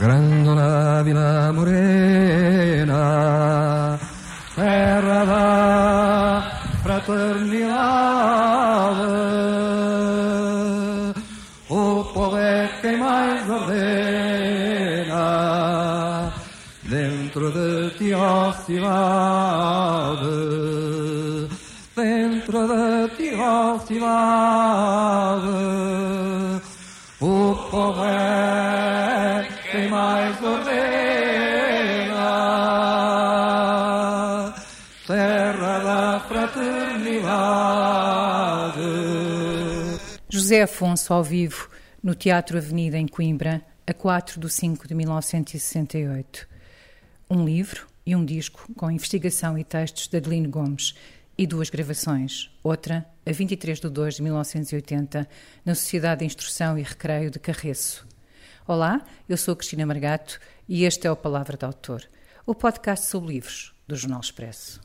Grandola Vila Morena, terra da fraternidade, o povo é quem mais ordena, dentro de ti, ó cidade, José Afonso ao vivo no Teatro Avenida em Coimbra, a 4 de 5 de 1968. Um livro e um disco com investigação e textos de Adelino Gomes e duas gravações. Outra, a 23 de 2 de 1980, na Sociedade de Instrução e Recreio de Carreço. Olá, eu sou Cristina Margato e este é o Palavra de Autor, o podcast sobre livros do Jornal Expresso.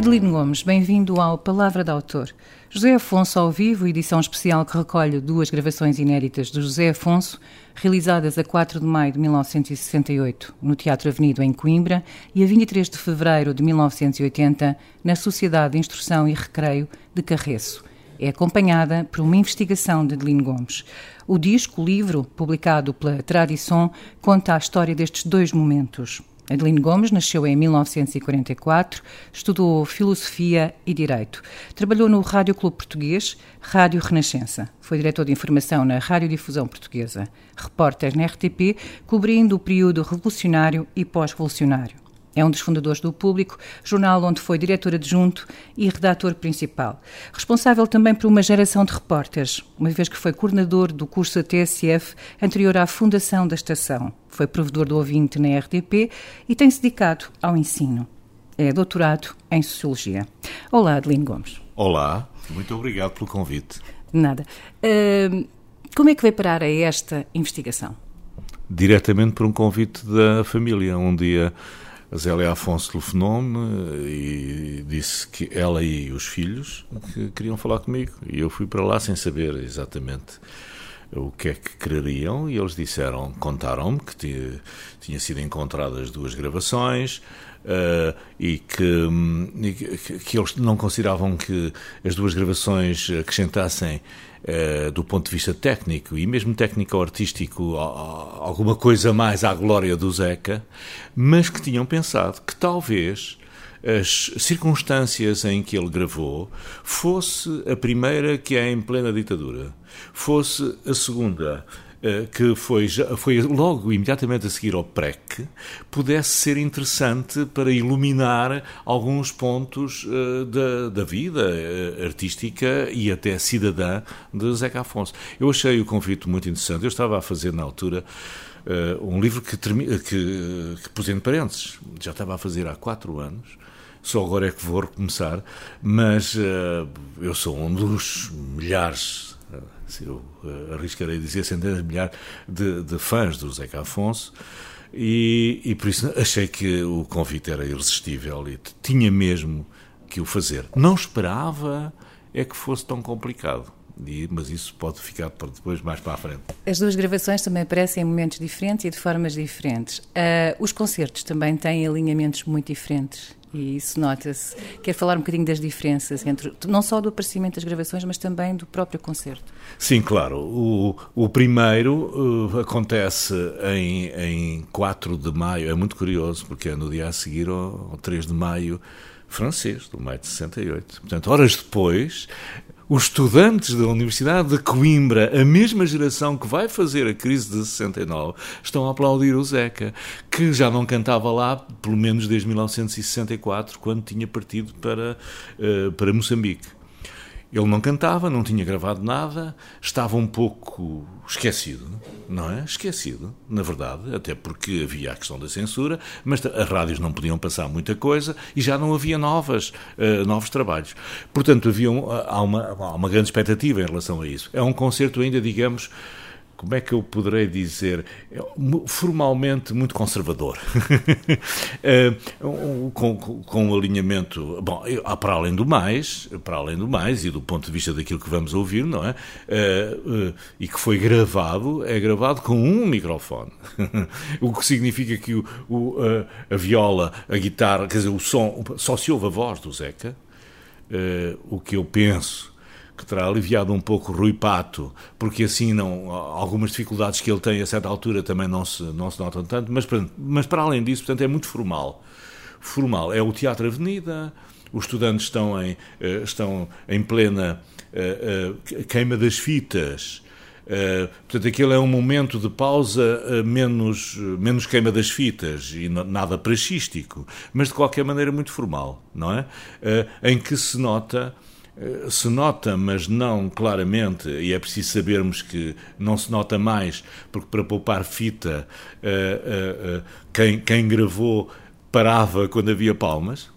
Adelino Gomes, bem-vindo ao Palavra de Autor. José Afonso ao vivo, edição especial que recolhe duas gravações inéditas de José Afonso, realizadas a 4 de maio de 1968 no Teatro Avenida em Coimbra e a 23 de fevereiro de 1980 na Sociedade de Instrução e Recreio de Carreço. É acompanhada por uma investigação de Adelino Gomes. O disco, o livro, publicado pela Tradição, conta a história destes dois momentos. Adelino Gomes nasceu em 1944, estudou Filosofia e Direito. Trabalhou no Rádio Clube Português, Rádio Renascença. Foi diretor de informação na Radiodifusão Portuguesa. Repórter na RTP, cobrindo o período revolucionário e pós-revolucionário. É um dos fundadores do Público, jornal onde foi diretor adjunto e redator principal. Responsável também por uma geração de repórteres, uma vez que foi coordenador do curso TSF anterior à fundação da estação. Foi provedor do ouvinte na RTP e tem-se dedicado ao ensino. É doutorado em Sociologia. Olá, Adelino Gomes. Olá, muito obrigado pelo convite. Nada. Uh, como é que veio parar a esta investigação? Diretamente por um convite da família. Um dia a Zélia Afonso telefonou-me e disse que ela e os filhos que queriam falar comigo. E eu fui para lá sem saber exatamente o que é que quereriam e eles disseram, contaram-me que tinha, sido encontradas duas gravações uh, e, que, e que, que eles não consideravam que as duas gravações acrescentassem do ponto de vista técnico e mesmo técnico-artístico, alguma coisa mais à glória do Zeca, mas que tinham pensado que talvez as circunstâncias em que ele gravou fosse a primeira que é em plena ditadura, fosse a segunda. eh, que foi, foi logo imediatamente a seguir ao PREC, pudesse ser interessante para iluminar alguns pontos uh, da, da vida uh, artística e até cidadã de Zeca Afonso. Eu achei o convite muito interessante. Eu estava a fazer na altura uh, um livro que, que, que pus entre parênteses, já estava a fazer há quatro anos. Só agora é que vou recomeçar, mas eu sou um dos milhares eu uh, arriscarei dizer centenas de milhares de, de fãs do Zeca Afonso, e, e, por isso achei que o convite era irresistível e tinha mesmo que o fazer. Não esperava é que fosse tão complicado. E, mas isso pode ficar para depois, mais para a frente. As duas gravações também aparecem em momentos diferentes e de formas diferentes. Uh, os concertos também têm alinhamentos muito diferentes e isso nota-se. Quero falar um bocadinho das diferenças entre não só do aparecimento das gravações, mas também do próprio concerto. Sim, claro. O, o primeiro uh, acontece em, em 4 de maio. É muito curioso, porque é no dia a seguir ao 3 de maio francês, do maio de 68. Portanto, horas depois, os estudantes da Universidade de Coimbra, a mesma geração que vai fazer a crise de 69, estão a aplaudir o Zeca, que já não cantava lá, pelo menos desde 1964, quando tinha partido para, uh, para Moçambique. Ele não cantava, não tinha gravado nada, estava um pouco esquecido, não é? Esquecido, na verdade, até porque havia a questão da censura, mas as rádios não podiam passar muita coisa e já não havia novas, uh, novos trabalhos. Portanto, havia um, há, uma, há uma grande expectativa em relação a isso. É um concerto ainda, digamos, como é que eu poderei dizer, formalmente muito conservador, eh, com, com um alinhamento, bom, para além do mais, para além do mais, e do ponto de vista daquilo que vamos ouvir, não é? Eh, eh, e que foi gravado, é gravado com um microfone, o que significa que o, o, a, a viola, a guitarra, quer dizer, o som, só se ouve a voz do Zeca, o que eu penso que terá aliviado um pouco Rui Pato, porque assim não algumas dificuldades que ele tem a certa altura também não se, não se notam tanto, mas, mas para além disso, portanto, é muito formal. Formal. É o Teatro Avenida, os estudantes estão em, eh, estão em plena uh, uh, queima das fitas. Portanto, aquele é um momento de pausa menos, menos queima das fitas e nada praxístico, mas de qualquer maneira muito formal, não é? em que se nota eh, se nota, mas não claramente, e é preciso sabermos que não se nota mais, porque para poupar fita, uh, uh, quem, quem gravou parava quando havia palmas.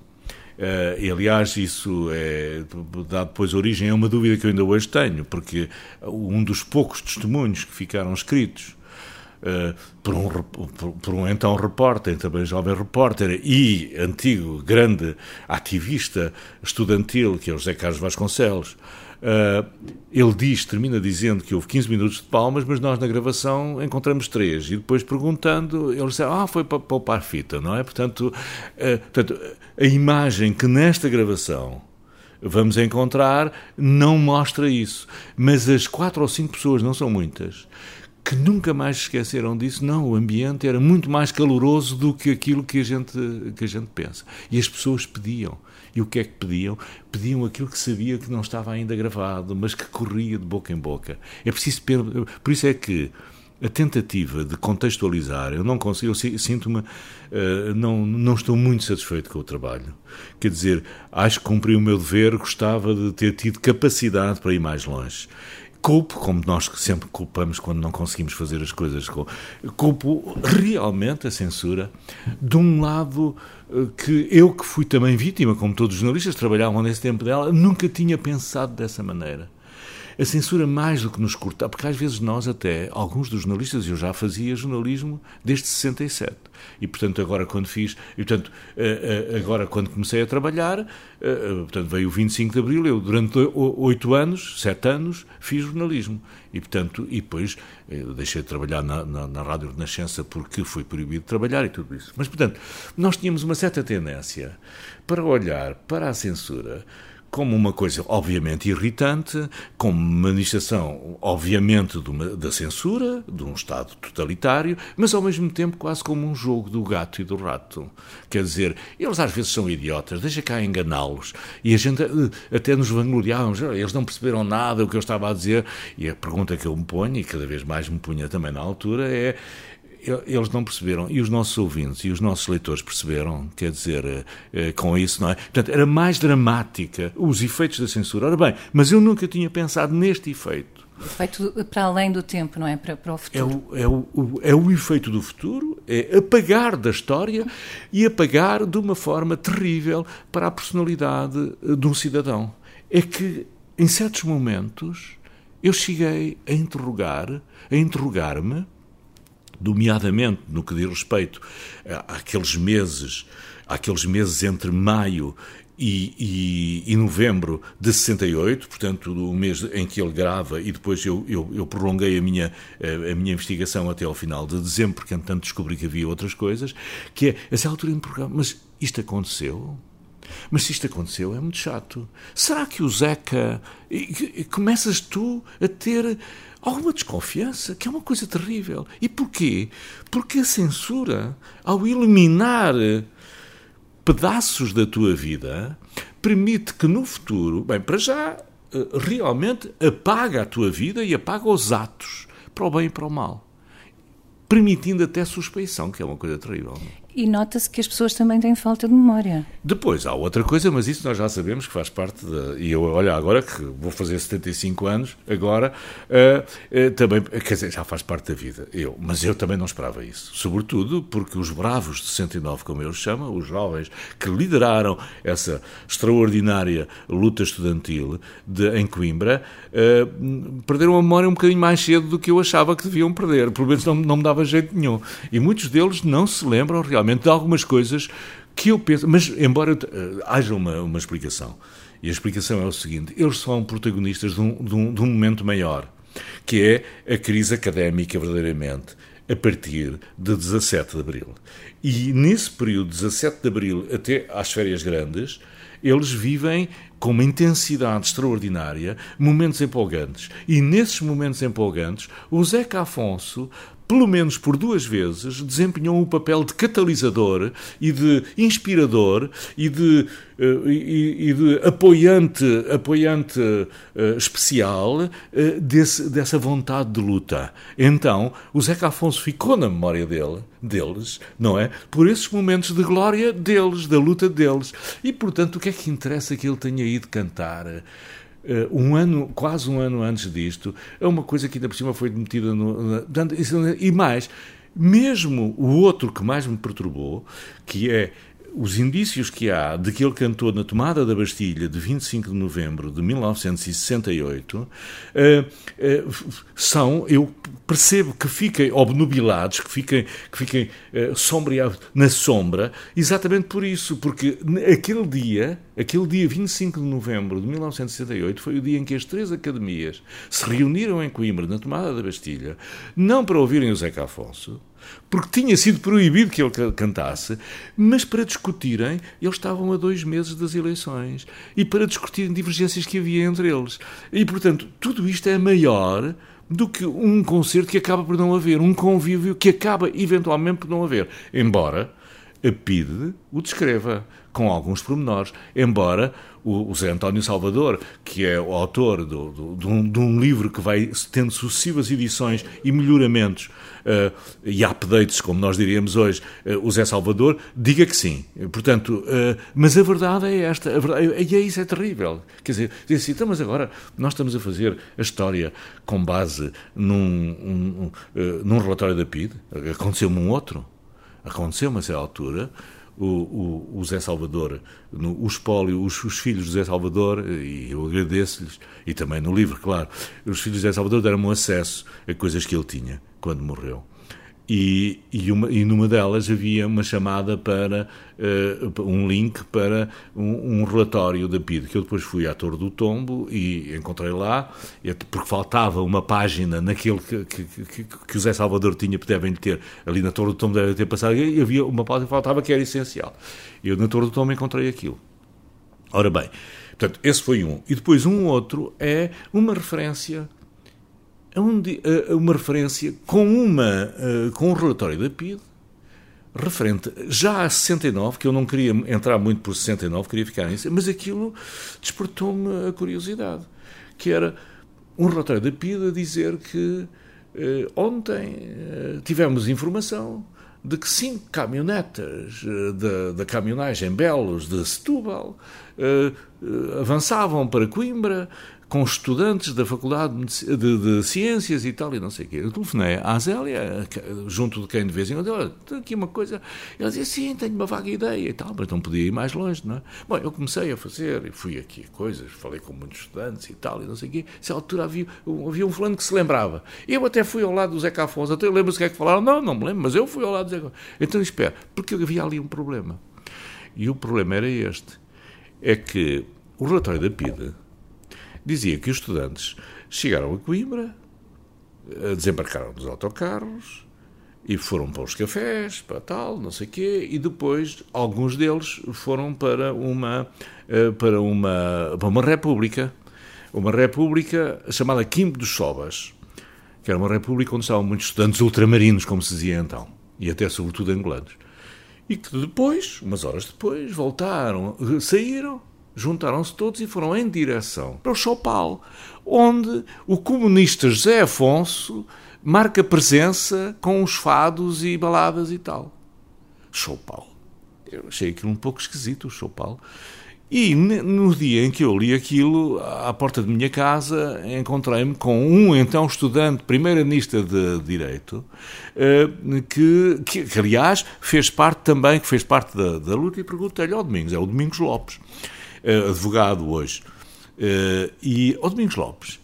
e, aliás, isso é, dá depois origem a uma dúvida que eu ainda hoje tenho, porque um dos poucos testemunhos que ficaram escritos uh, por, um, por, por, um então repórter, também jovem repórter e antigo grande ativista estudantil, que é o José Carlos Vasconcelos. Uh, ele diz, termina dizendo que houve 15 minutos de palmas, mas nós na gravação encontramos três. E depois perguntando, ele disse: Ah, foi para poupar fita, não é? Portanto, uh, portanto, a imagem que nesta gravação vamos encontrar não mostra isso. Mas as quatro ou cinco pessoas, não são muitas, que nunca mais esqueceram disso. Não, o ambiente era muito mais caloroso do que aquilo que a gente, que a gente pensa. E as pessoas pediam. E o que é que pediam? Pediam aquilo que sabia que não estava ainda gravado, mas que corria de boca em boca. É preciso. Por isso é que a tentativa de contextualizar, eu não consigo, eu sinto-me, uh, não, não estou muito satisfeito com o trabalho. Quer dizer, acho que cumpri o meu dever, gostava de ter tido capacidade para ir mais longe culpo, como nós sempre culpamos quando não conseguimos fazer as coisas, culpo realmente a censura de um lado eh, que eu que fui também vítima, como todos os jornalistas trabalhavam nesse tempo dela, nunca tinha pensado dessa maneira a censura mais do que nos cortar, porque às vezes nós até, alguns dos jornalistas, eu já fazia jornalismo desde 67. E, portanto, agora quando fiz, e, portanto, eh, eh, agora quando comecei a trabalhar, eh, portanto, veio o 25 de Abril, eu durante oito anos, sete anos, fiz jornalismo. E, portanto, e depois deixei de trabalhar na, na, na Rádio Renascença porque foi proibido de trabalhar e tudo isso. Mas, portanto, nós tínhamos uma certa tendência para olhar para a censura como uma coisa obviamente irritante, como manifestação obviamente uma, da censura, de um Estado totalitário, mas ao mesmo tempo quase como um jogo do gato e do rato. Quer dizer, eles às vezes são idiotas, deixa cá enganá-los. E a gente eh, até nos vangloriávamos, eles não perceberam nada do que eu estava a dizer. E a pergunta que eu me ponho, e cada vez mais me punha também na altura, é eles não perceberam, e os nossos ouvintes e os nossos leitores perceberam, quer dizer, eh, eh, com isso, não é? Portanto, era mais dramática os efeitos da censura. Ora bem, mas eu nunca tinha pensado neste efeito. Efeito para além do tempo, não é? Para, para o futuro. É o, é, o, é o efeito do futuro, é apagar da história e apagar de uma forma terrível para a personalidade eh, de um cidadão. É que, em certos momentos, eu cheguei a interrogar, a interrogar-me nomeadamente no que diz respeito àqueles meses, àqueles meses entre maio e, e, e, novembro de 68, portanto, o mês em que ele grava, e depois eu, eu, eu, prolonguei a minha, a minha investigação até ao final de dezembro, porque entretanto descobri que havia outras coisas, que é, essa altura em programa, mas isto aconteceu? Mas se isto aconteceu, é muito chato. Será que o Zeca. Começas tu a ter alguma desconfiança, que é uma coisa terrível. E porquê? Porque a censura, ao eliminar pedaços da tua vida, permite que no futuro, bem, para já, eh, realmente apaga a tua vida e apaga os atos, para o bem e para o mal permitindo até suspeição, que é uma coisa terrível. E nota-se que as pessoas também têm falta de memória. Depois, há outra coisa, mas isso nós já sabemos que faz parte da. E eu, olha, agora que vou fazer 75 anos, agora, uh, uh, também. Quer dizer, já faz parte da vida. Eu, mas eu também não esperava isso. Sobretudo porque os bravos de 69, como eles chamam, os jovens que lideraram essa extraordinária luta estudantil de, em Coimbra, uh, perderam a memória um bocadinho mais cedo do que eu achava que deviam perder. Pelo menos não, não me dava jeito nenhum. E muitos deles não se lembram realmente realmente de algumas coisas que eu penso. Mas, embora uh, haja uma, uma explicação, e a explicação é o seguinte: eles são protagonistas de um, de um, de um momento maior, que é a crise académica, verdadeiramente, a partir de 17 de abril. E nesse período, 17 de abril até às férias grandes, eles vivem com uma intensidade extraordinária, momentos empolgantes. E nesses momentos empolgantes, o Zeca Afonso pelo menos por duas vezes, desempenhou um papel de catalisador e de inspirador e de, uh, e, e, de apoiante, apoiante uh, especial uh, desse, dessa vontade de luta. Então, o Zeca Afonso ficou na memória dele, deles, não é? Por esses momentos de glória deles, da luta deles. E, portanto, o que é que interessa que ele tenha ido cantar? Uh, um ano, quase um ano antes disto, é uma coisa que ainda por cima foi demitida no. e mais, mesmo o outro que mais me perturbou, que é os indícios que há de que ele cantou na tomada da Bastilha de 25 de novembro de 1968 uh, uh, são, eu percebo que fiquem obnubilados, que fiquem, que fiquem uh, sombreados na sombra, exatamente por isso, porque aquele dia, aquele dia 25 de novembro de 1968, foi o dia em que as três academias se reuniram em Coimbra, na tomada da Bastilha, não para ouvirem o Zeca Afonso, porque tinha sido proibido que ele cantasse, mas para discutirem, eles estavam a dois meses das eleições e para discutirem divergências que havia entre eles. E, portanto, tudo isto é maior do que um concerto que acaba por não haver, um convívio que acaba eventualmente por não haver. Embora a PIDE o descreva com alguns pormenores, embora o, Zé António Salvador, que é o autor do, do, de, um, de, um, livro que vai tendo sucessivas edições e melhoramentos e updates, como nós diríamos hoje, uh, o Zé Salvador, diga que sim. Portanto, uh, mas a verdade é esta, e é isso é terrível. Quer dizer, diz assim, então, mas agora nós estamos a fazer a história com base num, um, num relatório da PID, aconteceu-me um outro, aconteceu-me a essa altura, o, o, o Zé Salvador, no, o espólio, os, os, filhos de Zé Salvador, e eu agradeço-lhes, e também no livro, claro, os filhos de Zé Salvador deram-me acesso a coisas que ele tinha quando morreu. E, e, uma, e numa delas havia uma chamada para uh, um link para um, um, relatório da PID, que eu depois fui à Torre do Tombo e encontrei lá, porque faltava uma página naquele que, que, que, que o Zé Salvador tinha, devem ter, ali na Torre do Tombo deve ter passado, e havia uma página que faltava que era essencial. Eu na Torre do Tombo encontrei aquilo. Ora bem, portanto, esse foi um. E depois um outro é uma referência a uma referência com, uma, com um relatório da PID referente já a 69, que eu não queria entrar muito por 69, queria ficar nisso, mas aquilo despertou-me a curiosidade, que era um relatório da PID a dizer que eh, ontem eh, tivemos informação de que cinco caminhonetas eh, da, da caminhonagem Belos de Setúbal eh, eh, avançavam para Coimbra com estudantes da Faculdade de, de, de, Ciências e tal, e não sei o quê. Eu telefonei à Zélia, junto de quem de vez em quando, olha, tem aqui uma coisa. Ela dizia, sim, tenho uma vaga ideia e tal, mas não podia ir mais longe, não é? Bom, eu comecei a fazer, e fui aqui a coisas, falei com muitos estudantes e tal, e não sei o quê. Nessa altura havia, havia um fulano que se lembrava. Eu até fui ao lado do Zeca Afonso, até lembro-se o que é que falaram. Não, não me lembro, mas eu fui ao lado do Zeca Afonso. Então, espera, porque havia ali um problema. E o problema era este, é que o relatório da PIDE dizia que os estudantes chegaram a Coimbra, desembarcaram dos autocarros e foram para os cafés, para tal, não sei quê, e depois alguns deles foram para uma, eh, para uma, para uma república, uma república chamada Quimbo dos Sobas, que era uma república onde estavam muitos estudantes ultramarinos, como se dizia então, e até sobretudo angolanos. E que depois, umas horas depois, voltaram, saíram juntaram-se todos e foram em direção para o Chopal, onde o comunista José Afonso marca presença com os fados e baladas e tal. Choupal. Eu achei aquilo um pouco esquisito, o Choupal. E no dia em que eu li aquilo, à porta de minha casa, encontrei-me com um então estudante, primeiro-anista de Direito, eh, que, que, que, aliás fez parte também, que fez parte da, da luta, e perguntei-lhe ao Domingos, é o Domingos Lopes, advogado hoje. Eh, e ao Domingos Lopes,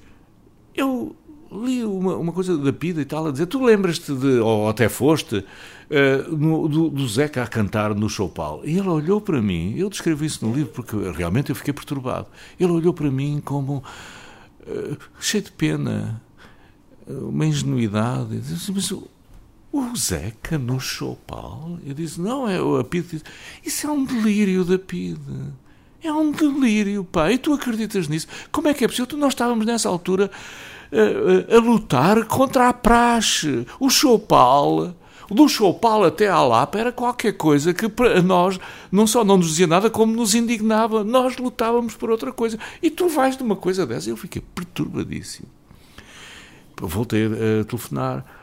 eu li uma, uma coisa da Pida e tal, a dizer, tu lembras-te de, ou até foste, uh, no, do, do, Zeca a cantar no Choupal. E ele olhou para mim, eu descrevi isso no livro porque realmente eu fiquei perturbado. Ele olhou para mim como uh, cheio de pena, uma ingenuidade. Eu disse, mas o, Zeca no Choupal? Eu disse, não, é a Pida. Isso é um delírio da Pida. É um delírio, pá. E tu acreditas nisso? Como é que é possível? Nós estávamos nessa altura a, a, a lutar contra a praxe. O Chopal, do Chopal até à Lapa, era qualquer coisa que para nós não só não nos dizia nada, como nos indignava. Nós lutávamos por outra coisa. E tu vais de uma coisa dessa. Eu fiquei perturbadíssimo. Voltei a telefonar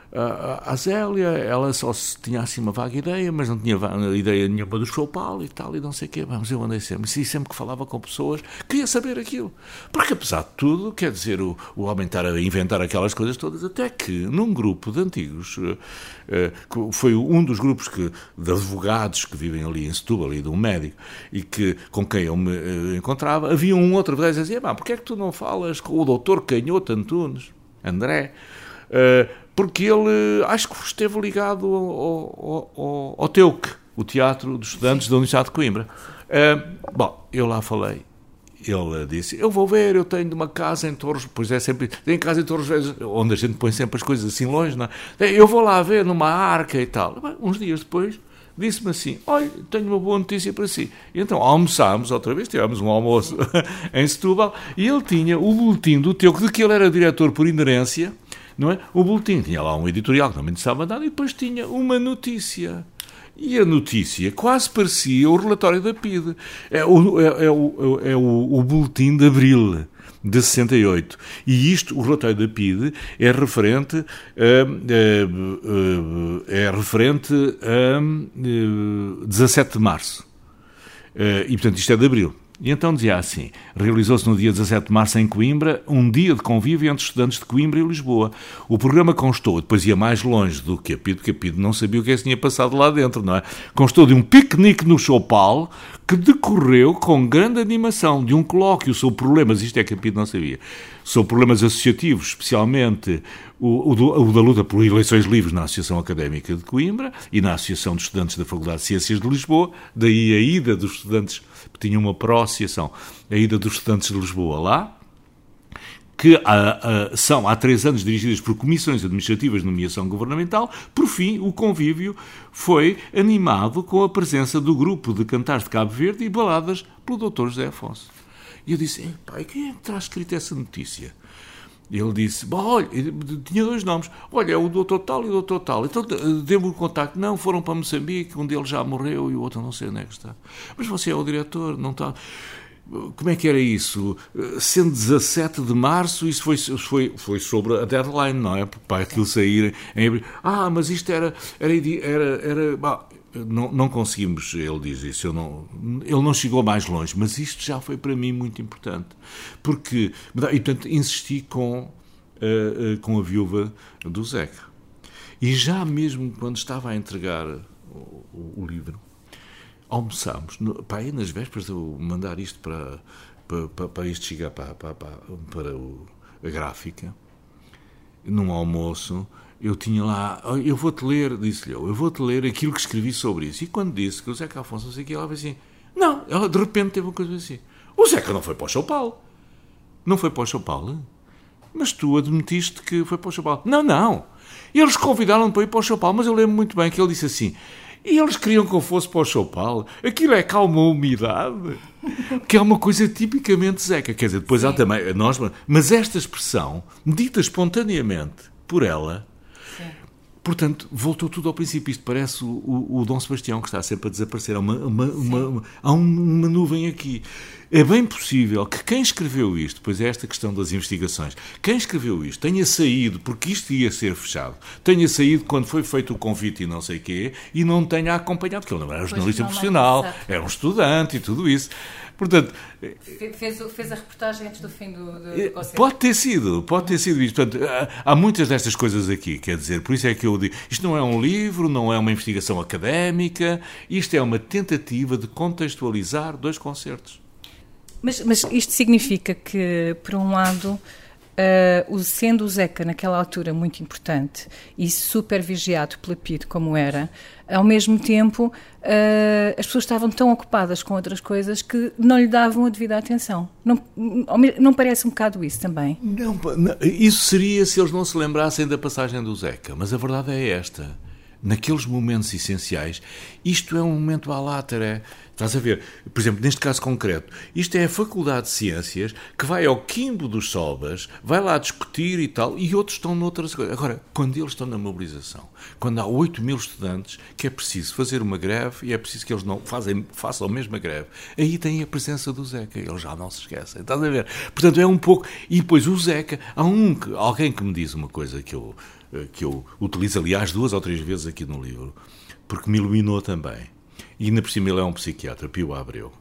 a, Zélia, ela só tinha assim uma vaga ideia, mas não tinha ideia nenhuma do Choupal e tal, e não sei o quê. Vamos, eu andei sempre, e sempre que falava com pessoas, queria saber aquilo. Porque apesar de tudo, quer dizer, o, o homem estar a inventar aquelas coisas todas, até que num grupo de antigos, uh, uh, foi um dos grupos que, de advogados que vivem ali em Setúbal, ali de um médico, e que, com quem eu me uh, encontrava, havia um outro que dizia, porquê é que tu não falas com o doutor Canhoto Antunes, André? Uh, porque ele acho que esteve ligado ao, ao, ao, ao TEUC, o Teatro dos Estudantes Sim. da Universidade de Coimbra. Uh, bom, eu lá falei. Ele disse: Eu vou ver, eu tenho uma casa em Torres, pois é sempre. Tem casa em Torres onde a gente põe sempre as coisas assim longe, não é? Eu vou lá ver numa arca e tal. Uns dias depois, disse-me assim: Olha, tenho uma boa notícia para si. E então almoçámos outra vez, tivemos um almoço em Setúbal, e ele tinha o boletim do Teuc, de que ele era diretor por inerência não é? O boletim tinha lá um editorial que não me interessava nada e depois tinha uma notícia. E a notícia quase parecia o relatório da PIDE. É o, é, é o, é o, o boletim de abril de 68. E isto, o relatório da PIDE, é referente a, é referente a 17 de março. E, portanto, isto é de abril. E então dizia assim: realizou-se no dia 17 de março em Coimbra um dia de convívio entre estudantes de Coimbra e Lisboa. O programa constou, depois ia mais longe do que a PID, porque a PID não sabia o que é que tinha passado lá dentro, não é? Constou de um piquenique no Chopal que decorreu com grande animação, de um colóquio sobre problemas, isto é que a PID não sabia, sobre problemas associativos, especialmente o, o, o, da luta por eleições livres na Associação Académica de Coimbra e na Associação de Estudantes da Faculdade de Ciências de Lisboa, daí a ida dos estudantes tinha uma pró-associação, a ida dos estudantes de Lisboa lá, que ah, ah, são há três anos dirigidas por comissões administrativas de nomeação governamental. Por fim, o convívio foi animado com a presença do grupo de cantares de Cabo Verde e baladas pelo Dr. José Afonso. E eu disse: pai, quem é que terá escrito essa notícia? Ele disse, olha, tinha dois nomes, olha, é o doutor tal e o doutor tal. Então deu-me o contacto. Não, foram para Moçambique, um deles já morreu e o outro não sei onde é que está. Mas você é o diretor, não está... Como é que era isso? Sendo 17 de março, isso foi, foi, foi sobre a deadline, não é? Para aquilo sair em abril. Ah, mas isto era. era, era, era não, não conseguimos, ele diz isso, não, ele não chegou mais longe, mas isto já foi para mim muito importante. Porque, e portanto, insisti com, uh, uh, com a viúva do Zeca. E já mesmo quando estava a entregar o, o, o livro, almoçámos, no, pá, aí nas vésperas de eu mandar isto para, para, para, para isto chegar para, para, para, para o, a gráfica, num almoço, eu tinha lá, eu vou-te ler, disse-lhe eu, eu vou-te ler aquilo que escrevi sobre isso. E quando disse que o Zeca Afonso não sei o que, ela fez assim, não, ela de repente teve uma coisa assim, o Zeca não foi para o São Paulo. Não foi para o São Paulo? Mas tu admitiste que foi para o São Paulo. Não, não. Eles convidaram-me para ir para o São Paulo, mas eu lembro muito bem que ele disse assim, e eles queriam que eu fosse para o São Paulo. Aquilo é calma umidade. Que é uma coisa tipicamente Zeca. Quer dizer, depois Sim. há também. Nós, mas esta expressão, dita espontaneamente por ela, Portanto, voltou tudo ao princípio. Isto parece o, o, o Dom Sebastião, que está sempre a desaparecer. Há uma, uma, uma, há uma nuvem aqui. É bem possível que quem escreveu isto, pois é esta questão das investigações, quem escreveu isto tenha saído, porque isto ia ser fechado, tenha saído quando foi feito o convite e não sei quê, e não tenha acompanhado, porque ele não era jornalista profissional, era um estudante e tudo isso. Portanto, fez, fez, a reportagem antes do fim do, do, do concerto. Pode ter sido, pode ter sido isto. Portanto, há, há muitas destas coisas aqui, quer dizer, por isso é que eu digo, isto não é um livro, não é uma investigação académica, isto é uma tentativa de contextualizar dois concertos. Mas, mas isto significa que, por um lado, Uh, sendo o Zeca naquela altura muito importante e super vigiado pela PID como era, ao mesmo tempo uh, as pessoas estavam tão ocupadas com outras coisas que não lhe davam a devida atenção. Não, não parece um bocado isso também? Não, isso seria se eles não se lembrassem da passagem do Zeca, mas a verdade é esta. Naqueles momentos essenciais, isto é um momento à látera. Estás a ver? Por exemplo, neste caso concreto, isto é a Faculdade de Ciências que vai ao quimbo dos Sobas, vai lá discutir e tal, e outros estão noutras coisas. Agora, quando eles estão na mobilização, quando há 8 mil estudantes que é preciso fazer uma greve e é preciso que eles não fazem, façam a mesma greve, aí tem a presença do Zeca, eles já não se esquecem. Estás a ver? Portanto, é um pouco. E depois o Zeca, há um, alguém que me diz uma coisa que eu, eh, que eu utilizo, aliás, duas ou três vezes aqui no livro, porque me iluminou também e ainda por cima ele é um psiquiatra, Pio Abreu.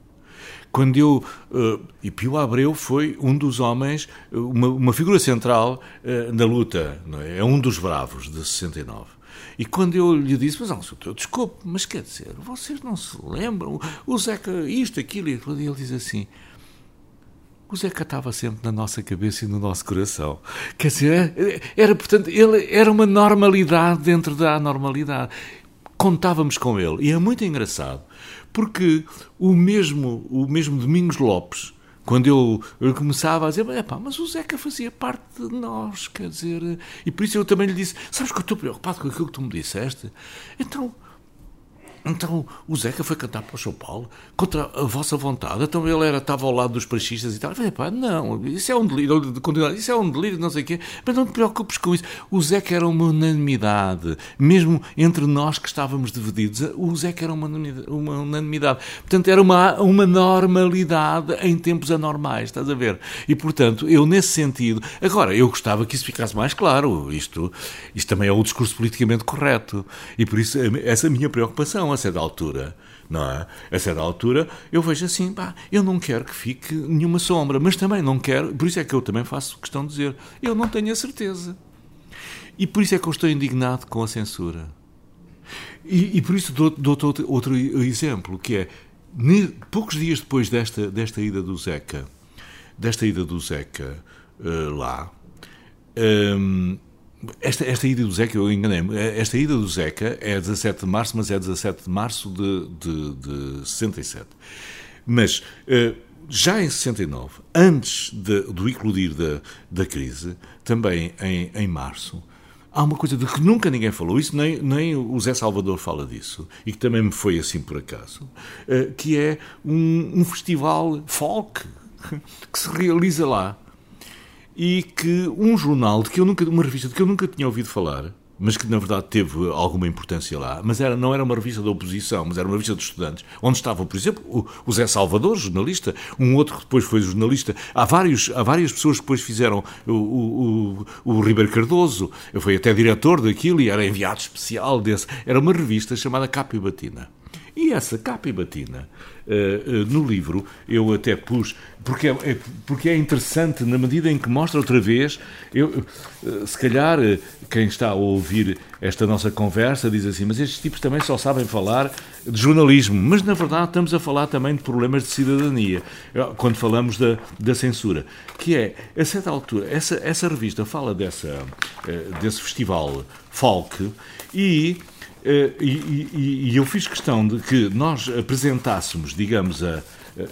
Quando eu. Uh, e Pio Abreu foi um dos homens, uma, uma figura central uh, na luta, é? é um dos bravos de 69. E quando eu lhe disse, mas não, eu desculpe, mas quer dizer, vocês não se lembram? O Zeca, isto, aquilo, e ele diz assim: o Zeca estava sempre na nossa cabeça e no nosso coração. Quer dizer, era portanto, ele era uma normalidade dentro da anormalidade contávamos com ele. E é muito engraçado, porque o mesmo, o mesmo Domingos Lopes, quando eu, eu começava a dizer, mas o Zeca fazia parte de nós, quer dizer, e por isso eu também lhe disse, sabes que eu estou preocupado com aquilo que tu me disseste? Então, então o Zeca foi cantar para o São Paulo contra a vossa vontade. Então ele era, estava ao lado dos praxistas e tal. Eu falei, pá, não, isso é um delírio. Isso é um delírio, não sei o quê. Mas não te preocupes com isso. O Zeca era uma unanimidade. Mesmo entre nós que estávamos divididos, o Zeca era uma unanimidade. Portanto, era uma, uma normalidade em tempos anormais, estás a ver? E portanto, eu nesse sentido. Agora, eu gostava que isso ficasse mais claro. Isto, isto também é o discurso politicamente correto. E por isso, essa é a minha preocupação a certa altura, não é? A certa altura eu vejo assim, pá, eu não quero que fique nenhuma sombra, mas também não quero, por isso é que eu também faço questão de dizer, eu não tenho a certeza. E por isso é que eu estou indignado com a censura. E, e por isso dou, dou outro, outro exemplo, que é, poucos dias depois desta, desta ida do Zeca, desta ida do Zeca uh, lá, um, esta, esta ida do Zeca, eu enganei-me, esta ida do Zeca é 17 de março, mas é 17 de março de, de, de 67. Mas uh, já em 69, antes de, do eclodir da, da crise, também em, em março, há uma coisa de que nunca ninguém falou, isso nem, nem o Zé Salvador fala disso, e que também me foi assim por acaso, uh, que é um, um festival folk que se realiza lá e que um jornal de que eu nunca, uma revista de que eu nunca tinha ouvido falar, mas que na verdade teve alguma importância lá, mas era, não era uma revista da oposição, mas era uma revista de estudantes, onde estava, por exemplo, o, o Zé Salvador, jornalista, um outro que depois foi jornalista. Há, vários, há várias pessoas que depois fizeram o, o, o, o Ribeiro Cardoso, foi até diretor daquilo e era enviado especial desse. Era uma revista chamada Capa e essa capa e uh, uh, no livro, eu até pus, porque é, é, porque é interessante na medida em que mostra outra vez, eu, uh, se calhar quem está a ouvir esta nossa conversa diz assim, mas estes tipos também só sabem falar de jornalismo, mas na verdade estamos a falar também de problemas de cidadania, quando falamos da, da censura, que é, a certa altura, essa, essa revista fala dessa, desse festival folk e eh, e, e, e, eu fiz questão de que nós apresentássemos, digamos, a,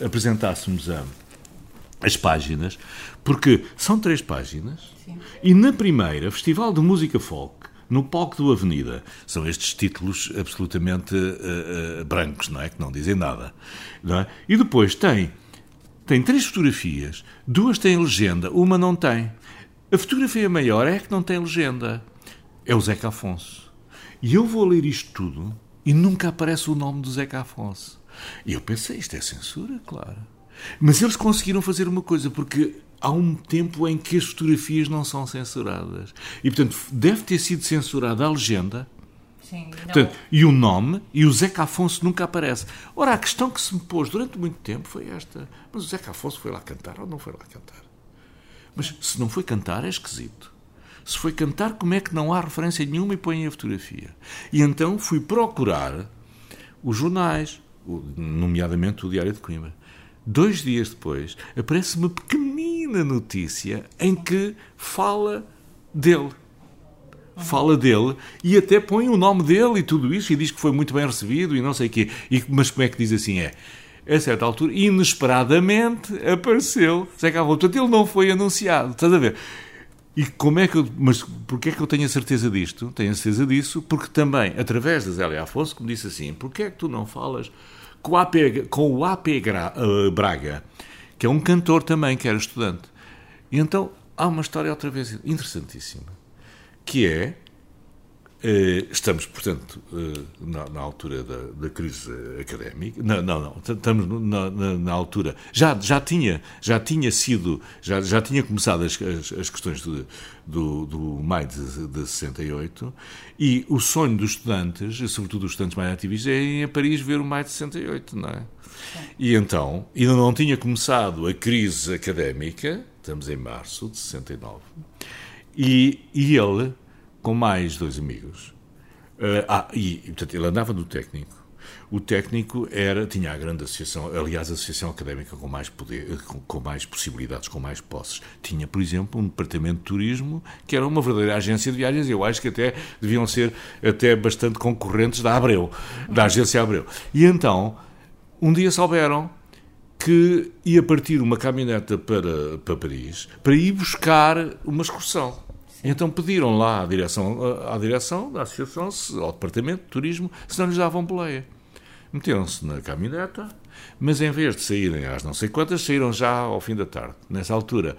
apresentássemos a, as páginas, porque são três páginas, Sim. e na primeira, Festival de Música Folk, no palco do Avenida. São estes títulos absolutamente uh, uh, brancos, não é? Que não dizem nada. Não é? E depois tem, tem três fotografias, duas têm legenda, uma não tem. A fotografia maior é que não tem legenda. É o Zeca Afonso. E eu vou ler isto tudo e nunca aparece o nome do Zeca Afonso. E eu pensei, isto é censura, claro. Mas eles conseguiram fazer uma coisa, porque há um tempo em que as fotografias não são censuradas. E, portanto, deve ter sido censurada a legenda. Sim, portanto, e o nome, e o Zeca Afonso nunca aparece. Ora, a questão que se me pôs durante muito tempo foi esta: mas o Zeca Afonso foi lá cantar ou não foi lá cantar? Mas se não foi cantar, é esquisito. Se foi cantar, como é que não há referência nenhuma e põem a fotografia? E então fui procurar os jornais, nomeadamente o Diário de Coimbra. Dois dias depois, aparece uma pequenina notícia em que fala dele. Fala dele e até põe o nome dele e tudo isso e diz que foi muito bem recebido e não sei o quê. E, mas como é que diz assim? É, a certa altura, inesperadamente, apareceu Zé Carvalho. Portanto, ele não foi anunciado. Estás a ver? E como é que eu, mas porquê é que eu tenho a certeza disto? Tenho a certeza disso porque também, através da Zélia Afonso, que me disse assim, porquê é que tu não falas com o AP, com o AP eh, Braga, que é um cantor também, que era estudante. E então há uma história outra vez interessantíssima, que é estamos, portanto, eh, na, na altura da, da, crise académica. Não, não, não estamos na, na, na, altura. Já, já, tinha, já tinha sido, já, já tinha começado as, as, as questões de, do, do maio de, de 68 e o sonho dos estudantes, sobretudo dos estudantes mais ativistas, é ir a Paris ver o maio de 68, não é? E então, ainda não tinha começado a crise académica, estamos em março de 69, e, e ele com mais dois amigos. Uh, ah, e, portanto, ele andava do técnico. O técnico era, tinha a grande associação, aliás, a associação académica com mais poder, com, com, mais possibilidades, com mais posses. Tinha, por exemplo, um departamento de turismo que era uma verdadeira agência de viagens. Eu acho que até deviam ser até bastante concorrentes da Abreu, da agência Abreu. E então, um dia souberam que ia partir uma caminhoneta para, para Paris para ir buscar uma excursão. Então pediram lá à direção, à direção da associação, ao departamento de turismo, se não lhes davam boleia. Meteram-se na caminhoneta, mas em vez de saírem às não sei quantas, saíram já ao fim da tarde. Nessa altura,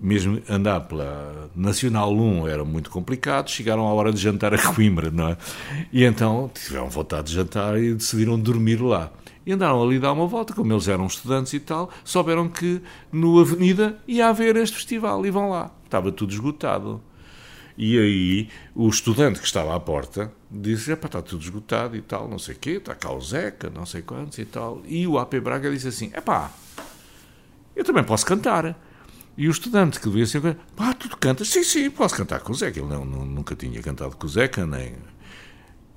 mesmo andar pela Nacional 1 era muito complicado, chegaram à hora de jantar a Coimbra, não é? E então tiveram vontade de jantar e decidiram dormir lá. E andaram ali dar uma volta, como eles eram estudantes e tal, souberam que no Avenida ia haver este festival e vão lá. Estava tudo esgotado. E aí o estudante que estava à porta disse: está tudo esgotado e tal, não sei o quê, está cá o Zeca, não sei quantos e tal. E o AP Braga disse assim: epá, eu também posso cantar. E o estudante que devia ser, pá, tu cantas? Sim, sim, posso cantar com o Zeca. Ele não, não, nunca tinha cantado com o Zeca, nem.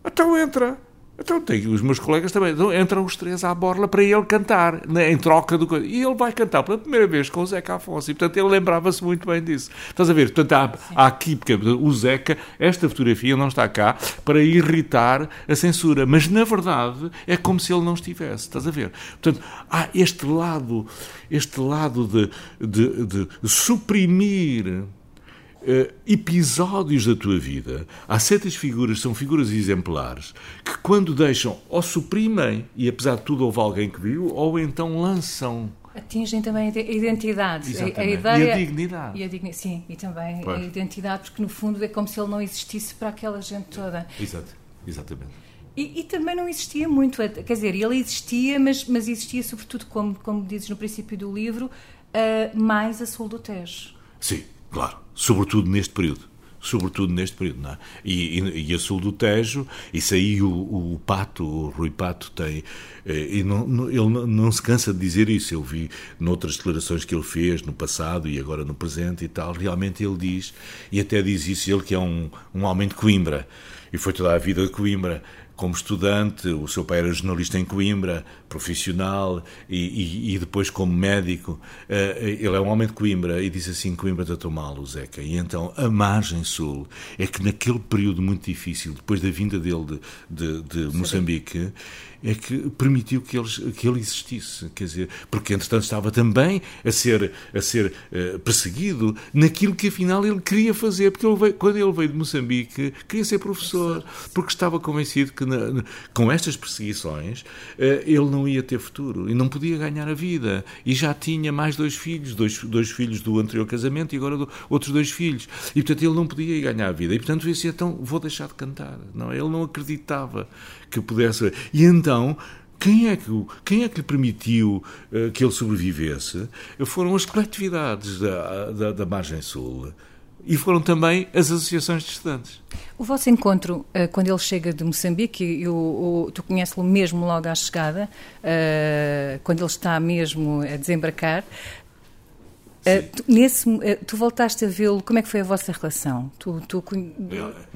Então entra. Então tem, os meus colegas também. Então, entram os três à borla para ele cantar, né, em troca do. E ele vai cantar pela primeira vez com o Zeca Afonso. E, portanto, ele lembrava-se muito bem disso. Estás a ver? Portanto, há, há aqui, porque o Zeca, esta fotografia não está cá para irritar a censura. Mas, na verdade, é como se ele não estivesse. Estás a ver? Portanto, há este lado, este lado de, de, de suprimir uh, episódios da tua vida, há certas figuras, são figuras exemplares, que quando deixam, ou suprimem, e apesar de tudo houve alguém que viu, ou então lançam atingem também a identidade, a, a, ideia e a dignidade. E a digni sim, e também pois. a identidade, porque no fundo é como se ele não existisse para aquela gente toda. Exato, exatamente. E, e, também não existia muito, quer dizer, ele existia, mas, mas existia sobretudo, como, como dizes no princípio do livro, uh, mais a sul do Tejo. Sim, claro sobretudo neste período. Sobretudo neste período, não é? E, e, e a sul do Tejo, isso aí o, o Pato, o Rui Pato tem. Eh, e não, não, ele não, se cansa de dizer isso. Eu vi noutras declarações que ele fez no passado e agora no presente e tal. Realmente ele diz, e até diz isso, ele que é um, um homem de Coimbra, e foi toda a vida de Coimbra como estudante, o seu pai era jornalista em Coimbra, profissional, e, e, e depois como médico. Uh, ele é um homem de Coimbra e disse assim: Coimbra tratou mal o Zeca. E então a margem sul é que naquele período muito difícil, depois da vinda dele de, de, de Moçambique, é que permitiu que, eles, que ele existisse. Quer dizer, porque entretanto estava também a ser, a ser uh, perseguido naquilo que afinal ele queria fazer, porque ele veio, quando ele veio de Moçambique queria ser professor, porque estava convencido que na, na, com estas perseguições uh, ele não ia ter futuro e não podia ganhar a vida. E já tinha mais dois filhos, dois, dois filhos do anterior casamento e agora do, outros dois filhos. E portanto ele não podia ganhar a vida. E portanto disse, então vou deixar de cantar. Não, ele não acreditava que pudesse. E então quem é que, quem é que lhe permitiu uh, que ele sobrevivesse? Foram as coletividades da, da, da margem sul e foram também as associações de estudantes. O vosso encontro, uh, quando ele chega de Moçambique, eu, tu conheces-lo mesmo logo à chegada, uh, quando ele está mesmo a desembarcar, Uh, tu, nesse, uh, tu voltaste a vê-lo, como é que foi a vossa relação? Tu, tu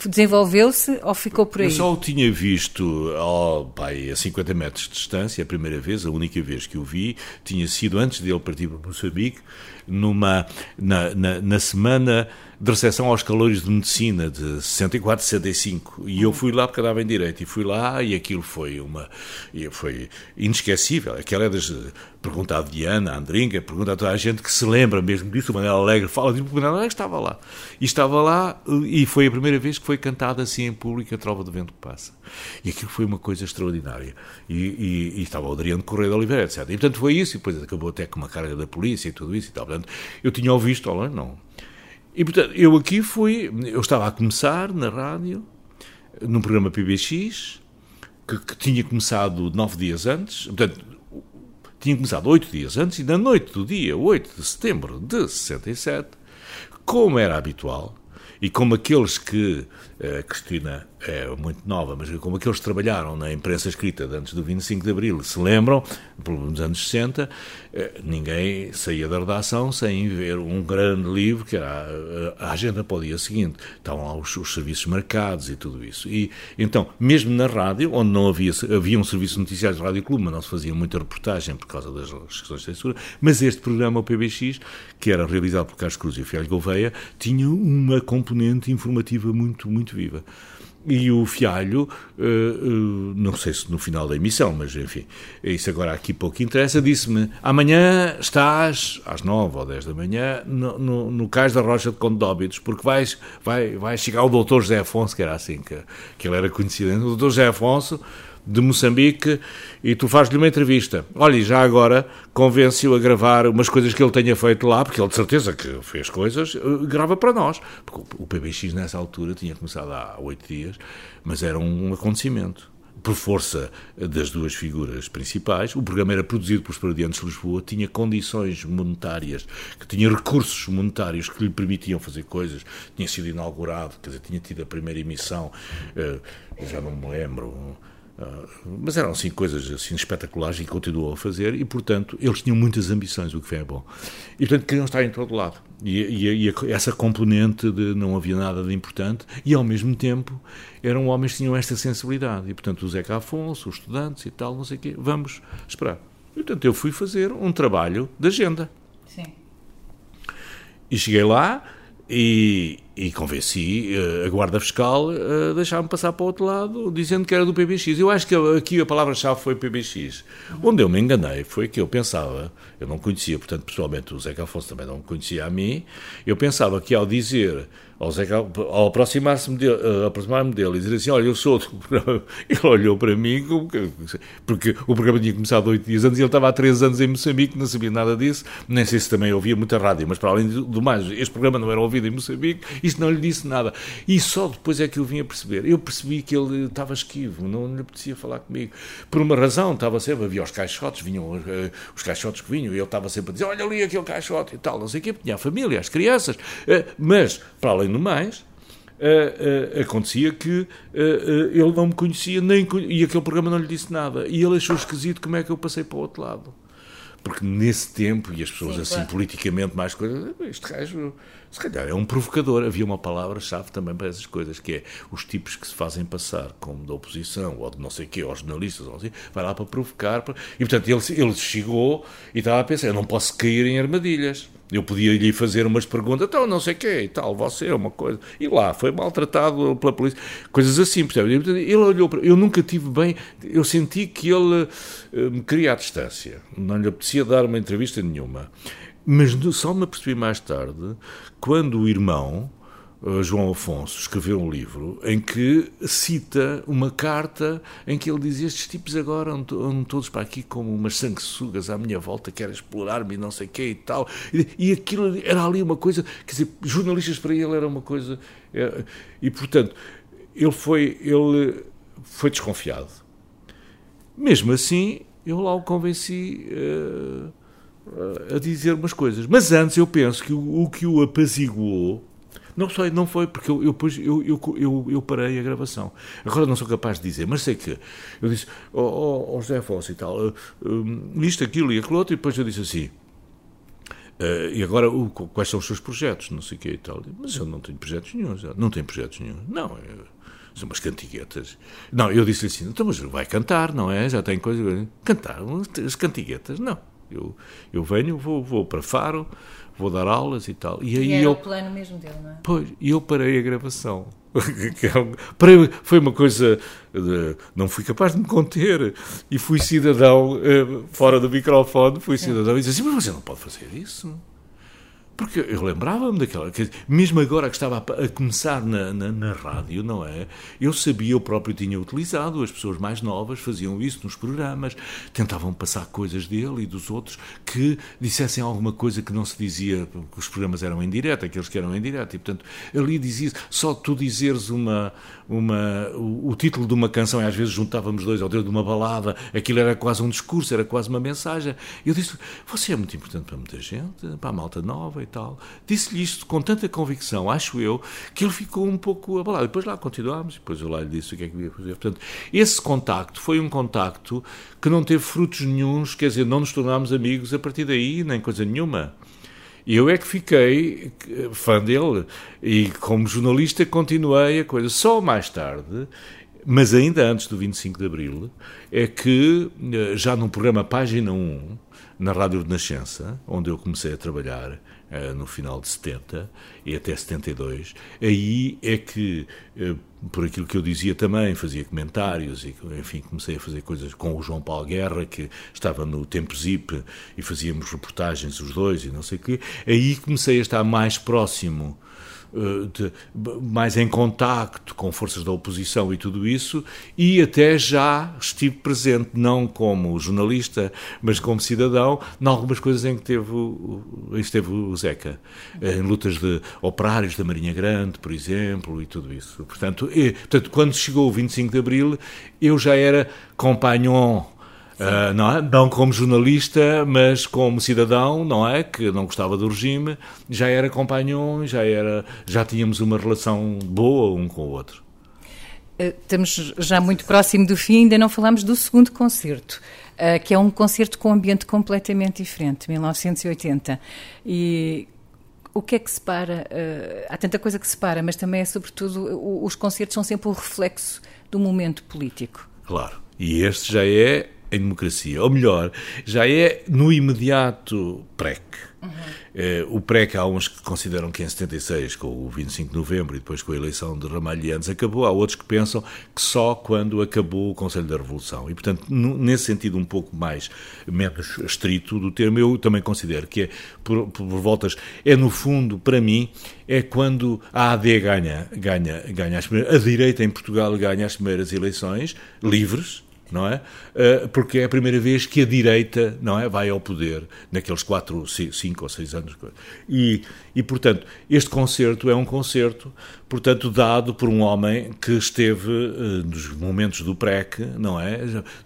desenvolveu-se ou ficou por aí? Eu só o tinha visto oh, pai, a 50 metros de distância, a primeira vez, a única vez que o vi, tinha sido antes dele partir para Moçambique, numa, na, na, na semana de recepção aos calores de medicina de 64, 65. E eu fui lá porque andava em direito. E fui lá e aquilo foi uma. foi inesquecível. Aquela é das. Pergunta a Diana, a Andringa, pergunta a toda a gente que se lembra mesmo disso. O Manuel Alegre fala disso, o Manuel Alegre estava lá. E estava lá e foi a primeira vez que foi cantada assim em público a Trova do Vento que Passa. E aquilo foi uma coisa extraordinária. E, e, e estava o Adriano Correia de Oliveira, etc. E portanto foi isso. E depois acabou até com uma carga da polícia e tudo isso e tal. Portanto, eu tinha ouvido, olha, não e, portanto, eu aqui fui, eu estava a começar na rádio, num programa PBX, que, que tinha começado nove dias antes, portanto, tinha começado oito dias antes, e na noite do dia 8 de setembro de 67, como era habitual, e como aqueles que a Cristina é muito nova, mas como aqueles que trabalharam na imprensa escrita antes do 25 de Abril se lembram, nos anos 60, eh, ninguém saía da redação sem ver um grande livro que era a agenda para o dia seguinte. Estavam lá os, os serviços marcados e tudo isso. E então, mesmo na rádio, onde não havia, havia um serviço de noticiários de Rádio Clube, mas não se fazia muita reportagem por causa das questões de censura, mas este programa, o PBX, que era realizado por Carlos Cruz e Fialho Gouveia, tinha uma componente informativa muito, muito muito viva. E o Fialho, uh, uh, não sei se no final da emissão, mas enfim, isso agora aqui pouco interessa, disse-me: amanhã estás às nove ou dez da manhã no, no, no cais da Rocha de Condóbitos, porque vais, vai, vai chegar o doutor José Afonso, que era assim que, que ele era conhecido. O doutor José Afonso de Moçambique e tu fazes-lhe uma entrevista. Olha, e já agora convence-o a gravar umas coisas que ele tenha feito lá, porque ele de certeza que fez coisas, eh, grava para nós. Porque o PBX nessa altura tinha começado há oito dias, mas era um acontecimento. Por força das duas figuras principais, o programa era produzido pelos Paradiantes de Lisboa, tinha condições monetárias, que tinha recursos monetários que lhe permitiam fazer coisas, tinha sido inaugurado, quer dizer, tinha tido a primeira emissão, eh, já não me lembro, mas eram assim coisas assim espetaculares e continuou a fazer e portanto eles tinham muitas ambições o que é bom. E portanto queriam estar em todo lado. E, e, e, essa componente de não havia nada de importante e ao mesmo tempo eram homens que tinham esta sensibilidade. E portanto o Zeca Afonso, os estudantes e tal, não sei o quê, vamos esperar. E portanto eu fui fazer um trabalho de agenda. Sim. e cheguei lá e, e convenci uh, a Guarda Fiscal a deixar-me passar para o outro lado, dizendo que era do PBX. Eu acho que aqui a palavra-chave foi PBX. Onde eu me enganei foi que eu pensava, eu não conhecia, portanto, pessoalmente o Zeca Afonso também não me conhecia a mim, eu pensava que ao dizer ao, Zeca, ao aproximar-me dele, aproximar dele e dizer assim, olha, eu sou do programa, ele olhou para mim, porque o programa tinha começado oito dias antes ele estava há três anos em Moçambique, não sabia nada disso, nem sei se também ouvia muita rádio, mas para além do mais, este programa não era ouvido em Moçambique, isto não lhe disse nada. E só depois é que eu vim a perceber. Eu percebi que ele estava esquivo, não lhe apetecia falar comigo. Por uma razão, estava sempre, havia os caixotes, vinham uh, os caixotes que vinham, e ele estava sempre a dizer, olha ali aquele caixote e tal, não sei o quê, tinha a família, as crianças, uh, mas, para além no mais, uh, uh, acontecia que uh, ele não me conhecia nem e aquele programa não lhe disse nada. E ele achou esquisito como é que eu passei para o outro lado. Porque nesse tempo, e as pessoas Sim, assim claro. politicamente mais coisas, este gajo se calhar é um provocador. Havia uma palavra-chave também para essas coisas, que é os tipos que se fazem passar como da oposição, ou de não sei o quê, ou jornalistas, ou assim, vai lá para provocar. E, portanto, ele, ele chegou e estava a pensar, eu não posso cair em armadilhas. Eu podia lhe fazer umas perguntas, então não sei o quê e tal, você é uma coisa. E lá, foi maltratado pela polícia, coisas assim, percebe? Ele olhou para. Eu nunca tive bem. Eu senti que ele uh, me queria à distância. Não lhe apetecia dar uma entrevista nenhuma. Mas só me apercebi mais tarde, quando o irmão, eh, João Afonso, escreveu um livro em que cita uma carta em que ele dizia: Estes tipos agora andam todos para aqui como umas sanguessugas à minha volta, querem explorar-me e não sei o quê e tal. E, e, aquilo era ali uma coisa, quer dizer, jornalistas para ele era uma coisa. É, e portanto, ele foi, ele foi desconfiado. Mesmo assim, eu lá o convenci. Uh, a dizer umas coisas. Mas antes eu penso que o, o que o apaziguou não sei, não foi, porque eu, eu, eu, eu, eu, parei a gravação. Agora não sou capaz de dizer, mas sei que eu disse, ó oh, oh, José Afonso e tal, uh, isto, aquilo e aquilo outro, e depois eu disse assim, uh, e agora uh, quais são os seus projetos, não sei o que e tal. Mas eu não tenho projetos nenhum, não tenho projetos nenhum. Não, eu, são umas cantiguetas. Não, eu disse assim, então, mas vai cantar, não é? Já tem coisa. Cantar, as cantiguetas, não. Eu, eu venho, vou, vou para Faro, vou dar aulas e tal. E, aí era eu, o plano mesmo dele, não é? Pois, e eu parei a gravação. É foi uma coisa. De, não fui capaz de me conter. E fui cidadão, eh, fora do microfone, fui cidadão e disse assim: Mas você não pode fazer isso. Porque eu lembrava-me daquela. Mesmo agora que estava a, começar na, na, na, rádio, não é? Eu sabia, eu próprio tinha utilizado, as pessoas mais novas faziam isso nos programas, tentavam passar coisas dele e dos outros que dissessem alguma coisa que não se dizia, porque os programas eram em direto, aqueles que eram em direto, e portanto ali dizia só tu dizeres uma, uma, o, o, título de uma canção, e às vezes juntávamos dois, ou de uma balada, aquilo era quase um discurso, era quase uma mensagem. Eu disse: Você é muito importante para muita gente, para a malta nova e tal. Disse-lhe isto com tanta convicção, acho eu, que ele ficou um pouco abalado. Depois lá continuámos, depois eu lá lhe disse o que é que ia fazer. Portanto, esse contacto foi um contacto que não teve frutos nenhums, quer dizer, não nos tornámos amigos a partir daí, nem coisa nenhuma. Eu é que fiquei fã dele e, como jornalista, continuei a coisa. Só mais tarde, mas ainda antes do 25 de Abril, é que, eh, já num programa Página 1, na Rádio de Nascença, onde eu comecei a trabalhar, no final de 70 e até 72, aí é que, uh, por aquilo que eu dizia também, fazia comentários e, enfim, comecei a fazer coisas com o João Paulo Guerra, que estava no Tempo Zip e fazíamos reportagens os dois e não sei o quê, aí comecei a estar mais próximo eh, de, mais em contacto com forças da oposição e tudo isso, e até já estive presente, não como jornalista, mas como cidadão, em algumas coisas em que teve, esteve o Zeca, eh, em lutas de operários da Marinha Grande, por exemplo, e tudo isso. Portanto, e, portanto quando chegou o 25 de Abril, eu já era compagnon Uh, não, é? não como jornalista, mas como cidadão, não é? Que não gostava do regime, já era companhão, já, era, já tínhamos uma relação boa um com o outro. Uh, estamos já muito próximo do fim, ainda não falamos do segundo concerto, uh, que é um concerto com um ambiente completamente diferente, 1980. E o que é que separa? Uh, há tanta coisa que separa, mas também é, sobretudo, os concertos são sempre o reflexo do momento político. Claro. E este já é em democracia. Ou melhor, já é no imediato PREC. Uhum. Eh, o PREC, há uns que consideram que em 76, com o 25 de novembro e depois com a eleição de Ramalhianos, acabou. Há outros que pensam que só quando acabou o Conselho da Revolução. E, portanto, nesse sentido um pouco mais, menos estrito do termo, eu também considero que é, por, por voltas, é no fundo, para mim, é quando a AD ganha, ganha, ganha as primeiras, a direita em Portugal ganha as primeiras eleições livres, não é? Eh, porque é a primeira vez que a direita, não é, vai ao poder naqueles quatro, cinco ou seis anos. E, e portanto, este concerto é um concerto, portanto, dado por um homem que esteve eh, nos momentos do PREC, não é?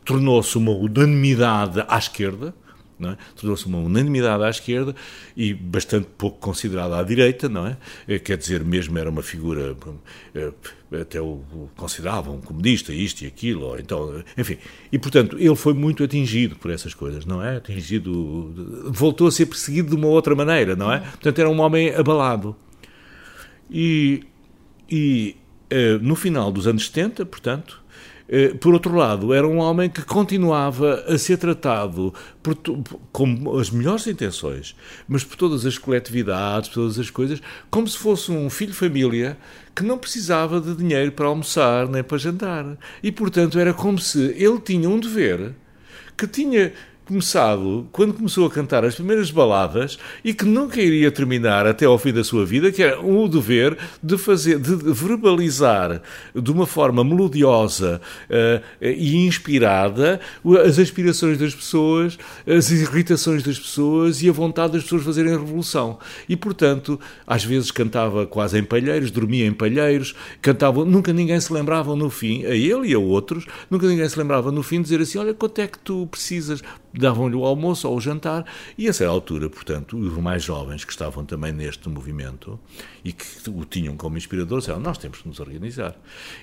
Tornou-se uma unanimidade à esquerda, é? Tornou-se uma unanimidade à esquerda e bastante pouco considerada à direita, não é? Eh, quer dizer, mesmo era uma figura, eh, até o consideravam um comunista, isto e aquilo, ou então, enfim. E, portanto, ele foi muito atingido por essas coisas, não é? Atingido, voltou a ser perseguido de uma outra maneira, não é? Portanto, era um homem abalado. E, e no final dos anos 70, portanto, por outro lado, era um homem que continuava a ser tratado por, com as melhores intenções, mas por todas as coletividades, por todas as coisas, como se fosse um filho-família que não precisava de dinheiro para almoçar nem para jantar. E, portanto, era como se ele tinha um dever que tinha começado, quando começou a cantar as primeiras baladas e que nunca iria terminar até ao fim da sua vida, que era o dever de fazer, de verbalizar de uma forma melodiosa uh, e inspirada as aspirações das pessoas, as irritações das pessoas e a vontade das pessoas fazerem revolução. E, portanto, às vezes cantava quase em palheiros, dormia em palheiros, cantava, nunca ninguém se lembrava no fim, a ele e a outros, nunca ninguém se lembrava no fim de dizer assim, olha, quanto é que tu precisas davam-lhe o almoço ou o jantar, e a essa altura, portanto, os mais jovens que estavam também neste movimento e que o tinham como inspirador, disseram, nós temos que nos organizar.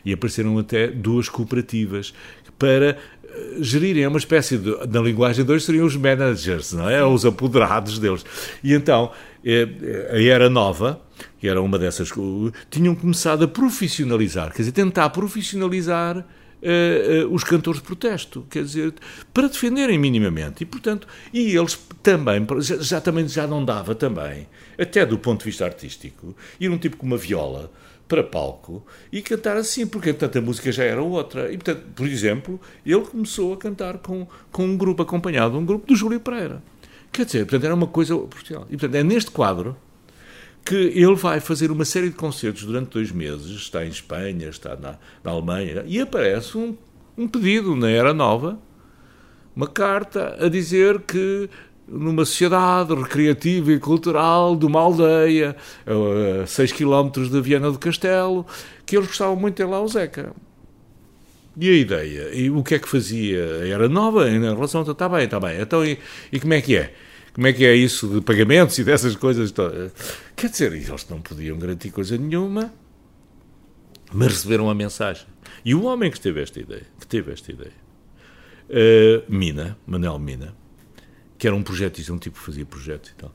E apareceram até duas cooperativas para eh, gerirem uma espécie de, na linguagem de hoje seriam os managers, não é? Os apoderados deles. E então, eh, a Era Nova, que era uma dessas, tinham começado a profissionalizar, quer dizer, tentar profissionalizar uh, os cantores de protesto, quer dizer, para defenderem minimamente. E, portanto, e eles também, já, já, também, já não dava também, até do ponto de vista artístico, ir um tipo com uma viola para palco e cantar assim, porque tanta música já era outra. E, portanto, por exemplo, ele começou a cantar com, com um grupo acompanhado, um grupo do Júlio Pereira. Quer dizer, portanto, era uma coisa. E, portanto, é neste quadro que ele vai fazer uma série de concertos durante dois meses, está em Espanha, está na, na Alemanha, e aparece um, um pedido na Era Nova, uma carta a dizer que numa sociedade recreativa e cultural de uma aldeia a 6 km de Viana do Castelo, que eles gostavam muito de ter lá o Zeca. E a ideia? E o que é que fazia? Era nova em relação a... Está bem, está bem. Então, e, e como é que é? Como é que é isso de pagamentos e dessas coisas? Quer dizer, eles não podiam garantir coisa nenhuma, mas receberam a mensagem. E o homem que teve esta ideia, que teve esta ideia, uh, Mina, Manel Mina, que era um projetista, um tipo que fazia projetos e tal,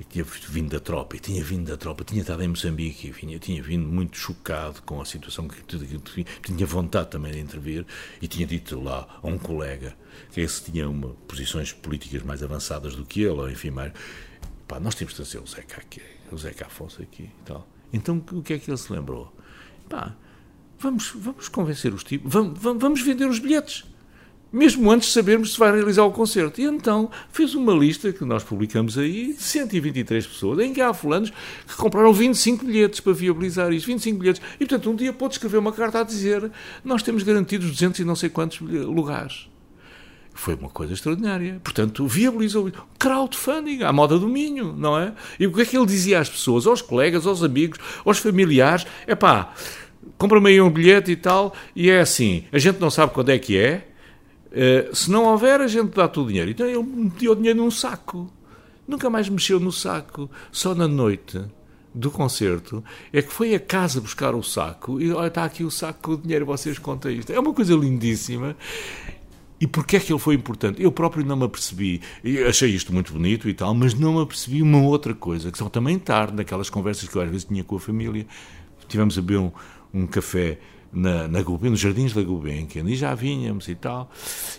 e tinha vindo da tropa, e tinha vindo da tropa, tinha estado em Moçambique, e vinha, tinha vindo muito chocado com a situação, que, que tinha vontade também de intervir, e tinha dito lá a um colega, que esse tinha uma, posições políticas mais avançadas do que ele, ou enfim, mais, pá, nós temos de trazer o Zeca aqui, o Zeca Afonso aqui e tal. Então, o que é que ele se lembrou? Pá, vamos, vamos convencer os tipos, vamos, vamos vender os bilhetes mesmo antes de sabermos se vai realizar o concerto. E então fez uma lista que nós publicamos aí, de 123 pessoas, em que há fulanos que compraram 25 bilhetes para viabilizar isto, 25 bilhetes. E, portanto, um dia pôde escrever uma carta a dizer nós temos garantidos 200 e não sei quantos lugares. Foi uma coisa extraordinária. Portanto, viabilizou crowdfunding, à moda do Minho, não é? E o que é que ele dizia às pessoas, aos colegas, aos amigos, aos familiares? É pá, compra-me aí um bilhete e tal, e é assim, a gente não sabe quando é que é, Uh, se não houver, a gente dá-te o dinheiro. Então ele meteu o dinheiro num saco. Nunca mais mexeu no saco. Só na noite do concerto é que foi a casa buscar o saco e olha, está aqui o saco com o dinheiro, vocês contam isto. É uma coisa lindíssima. E porquê é que ele foi importante? Eu próprio não me apercebi. Achei isto muito bonito e tal, mas não me apercebi uma outra coisa, que só também tarde, naquelas conversas que eu às vezes tinha com a família. Tivemos a beber um, um café na, na Gulbenkian, nos jardins da Gulbenkian, e já vinhamos e tal.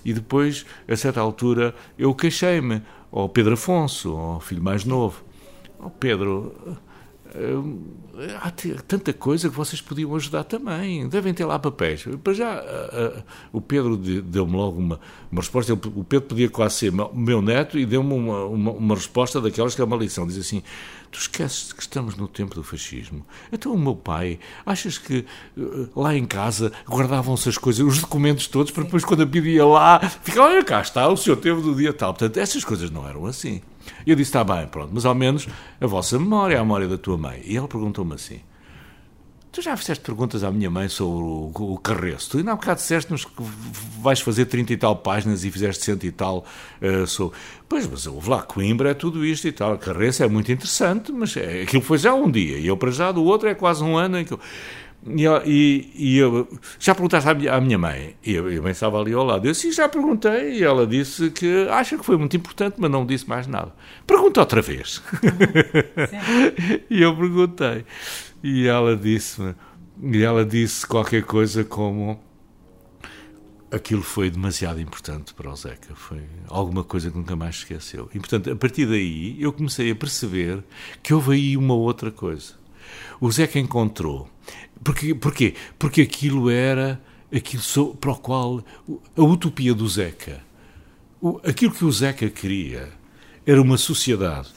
E depois, a certa altura, eu queixei-me ao Pedro Afonso, ao filho mais novo. Oh, Pedro, há tanta coisa que vocês podiam ajudar também. Devem ter lá papéis. Para já, o Pedro deu-me logo uma, uma resposta. O Pedro podia quase ser meu neto e deu-me uma, uma, uma, resposta daquelas que é uma lição. Diz assim: Tu esqueces que estamos no tempo do fascismo. Então, o meu pai, achas que uh, lá em casa guardavam-se as coisas, os documentos todos, para depois, quando a pedia lá, ficava, olha cá está, o senhor teve do dia tal. Portanto, essas coisas não eram assim. E eu disse: Está bem, pronto, mas ao menos a vossa memória, a memória da tua mãe. E ela perguntou-me assim: Tu já fizeste perguntas à minha mãe sobre o, o Carreço? Tu ainda há bocado disseste-nos que vais fazer 30 e tal páginas e fizeste 100 e tal uh, sobre... Pois, mas houve lá, Coimbra é tudo isto e tal. Carreço é muito interessante, mas é, aquilo foi já um dia. E eu para já, do outro é quase um ano em que eu... E, e, e eu, já perguntaste à minha, à minha mãe? E eu, eu estava ali ao lado. Eu disse, já perguntei. E ela disse que acha que foi muito importante, mas não disse mais nada. Pergunta outra vez. e eu perguntei. e ela disse e ela disse qualquer coisa como aquilo foi demasiado importante para o Zeca. Foi alguma coisa que nunca mais esqueceu. E, portanto, a partir daí, eu comecei a perceber que houve aí uma outra coisa. O Zeca encontrou. Porque, porquê? Porque aquilo era aquilo para o qual a utopia do Zeca, aquilo que o Zeca queria, era uma sociedade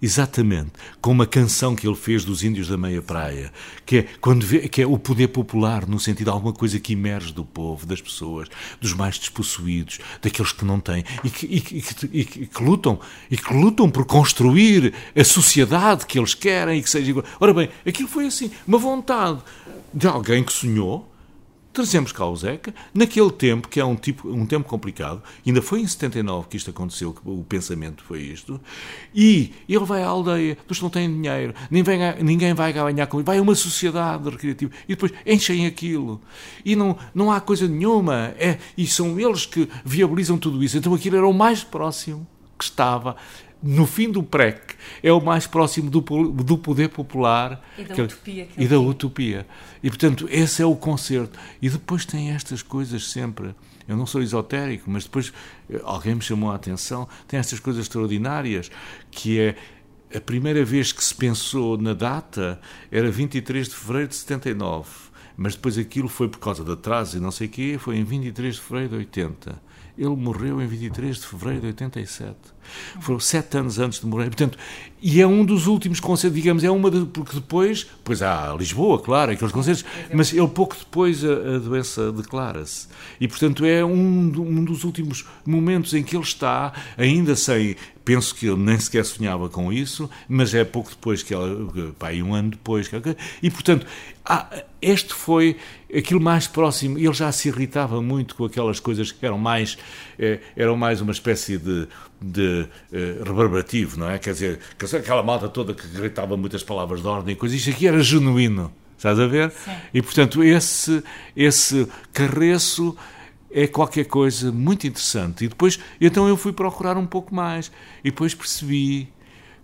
Exatamente, com uma canção que ele fez dos Índios da Meia Praia, que é, quando vê, que é o poder popular, no sentido de alguma coisa que emerge do povo, das pessoas, dos mais despossuídos, daqueles que não têm, e que, e, e, que, lutam, e que lutam por construir a sociedade que eles querem e que seja igual. Ora bem, aquilo foi assim, uma vontade de alguém que sonhou, trazemos cá o Zeca, naquele tempo, que é um, tipo, um tempo complicado, ainda foi em 79 que isto aconteceu, que o pensamento foi isto, e ele vai à aldeia dos não têm dinheiro, ninguém, ninguém vai ganhar com ele, vai a uma sociedade recreativa, e depois enchem aquilo, e não, não há coisa nenhuma, é, e são eles que viabilizam tudo isso, então aquilo era o mais próximo que estava no fim do PREC, é o mais próximo do, do poder popular e da, que, utopia, que e da utopia. E, portanto, esse é o concerto. E depois tem estas coisas sempre. Eu não sou esotérico, mas depois eh, alguém me chamou a atenção. Tem estas coisas extraordinárias, que é a primeira vez que se pensou na data era 23 de fevereiro de 79. Mas depois aquilo foi por causa de atraso e não sei o quê, foi em 23 de fevereiro de 80. Ele morreu em 23 de fevereiro de 87. Foram sete anos antes de morrer. Portanto, e é um dos últimos concertos, digamos, é uma de, porque depois, pois há Lisboa, claro, aqueles concertos, mas ele pouco depois a, a doença declara-se. E, portanto, é um, um dos últimos momentos em que ele está, ainda sem penso que ele nem sequer sonhava com isso, mas é pouco depois que ela, pá, um ano depois, e portanto, este foi aquilo mais próximo, ele já se irritava muito com aquelas coisas que eram mais, eh, eram mais uma espécie de, de eh, reverberativo, não é? Quer dizer, aquela malta toda que gritava muitas palavras de ordem e coisas, isto aqui era genuíno, estás a ver? Sim. E portanto, esse, esse carreço é qualquer coisa muito interessante. E depois, então eu fui procurar um pouco mais. E depois percebi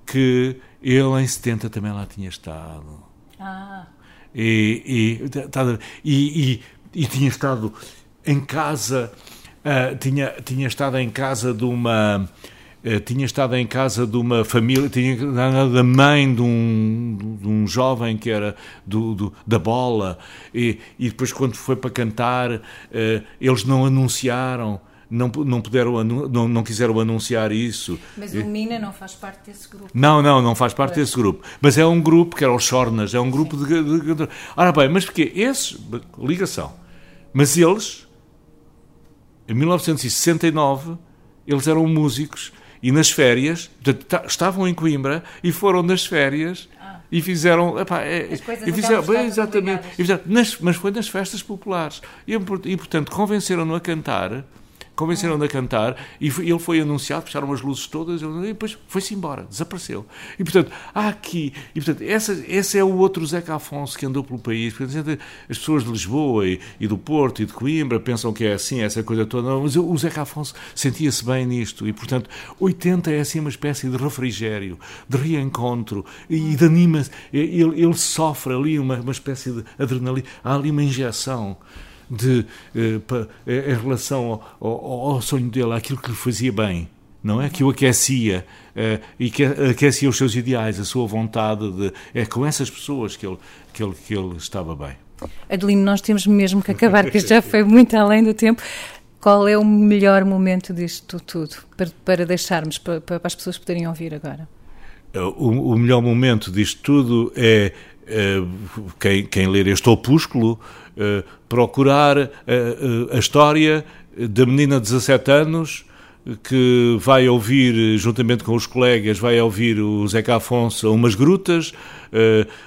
que ele em 70 também lá tinha estado. Ah. E, e, tá, e, e tinha estado em casa, uh, tinha, tinha estado em casa de uma tinha estado em casa de uma família, tinha da mãe de um, de um jovem que era do, do da bola, e, e, depois, quando foi para cantar, eh, eles não anunciaram. Não, não puderam não, não quiseram anunciar isso. Mas o Mina não faz parte desse grupo. Não, não, não faz parte desse grupo. Mas é um grupo que era os Chornas, é um grupo de, de, de, Ora bem, mas porquê? Esses, ligação. Mas eles, em 1969, eles eram músicos e nas férias, estavam em Coimbra e foram nas férias ah. e fizeram. Epá, é, e fizeram bem, exatamente. E fizeram, nas, mas foi nas festas populares. E, e portanto, convenceram-no a cantar convenceram-no a cantar e ele foi anunciado, fecharam as luzes todas e depois foi-se embora, desapareceu. E portanto, há aqui, e portanto, essa, esse é o outro Zeca Afonso que andou pelo país. Portanto, as pessoas de Lisboa e, e, do Porto e de Coimbra pensam que é assim, essa coisa toda, mas o Zeca Afonso sentia-se bem nisto e portanto, 80 é assim uma espécie de refrigério, de reencontro e de anima, ele, ele sofre ali uma, uma espécie de adrenalina, há ali uma injeção de, eh, pa, eh, em relação ao, ao, ao, sonho dele, àquilo que lhe fazia bem, não é? Que o aquecia eh, e que aquecia os seus ideais, a sua vontade de. É com essas pessoas que ele, que ele, que ele estava bem. Adelino, nós temos mesmo que acabar, porque já foi muito além do tempo. Qual é o melhor momento disto tudo para, para deixarmos, para, para as pessoas poderem ouvir agora? O, o melhor momento disto tudo é quem, quem ler este opúsculo uh, procurar uh, a história da menina de 17 anos que vai ouvir, juntamente com os colegas, vai ouvir o Zeca Afonso a umas grutas,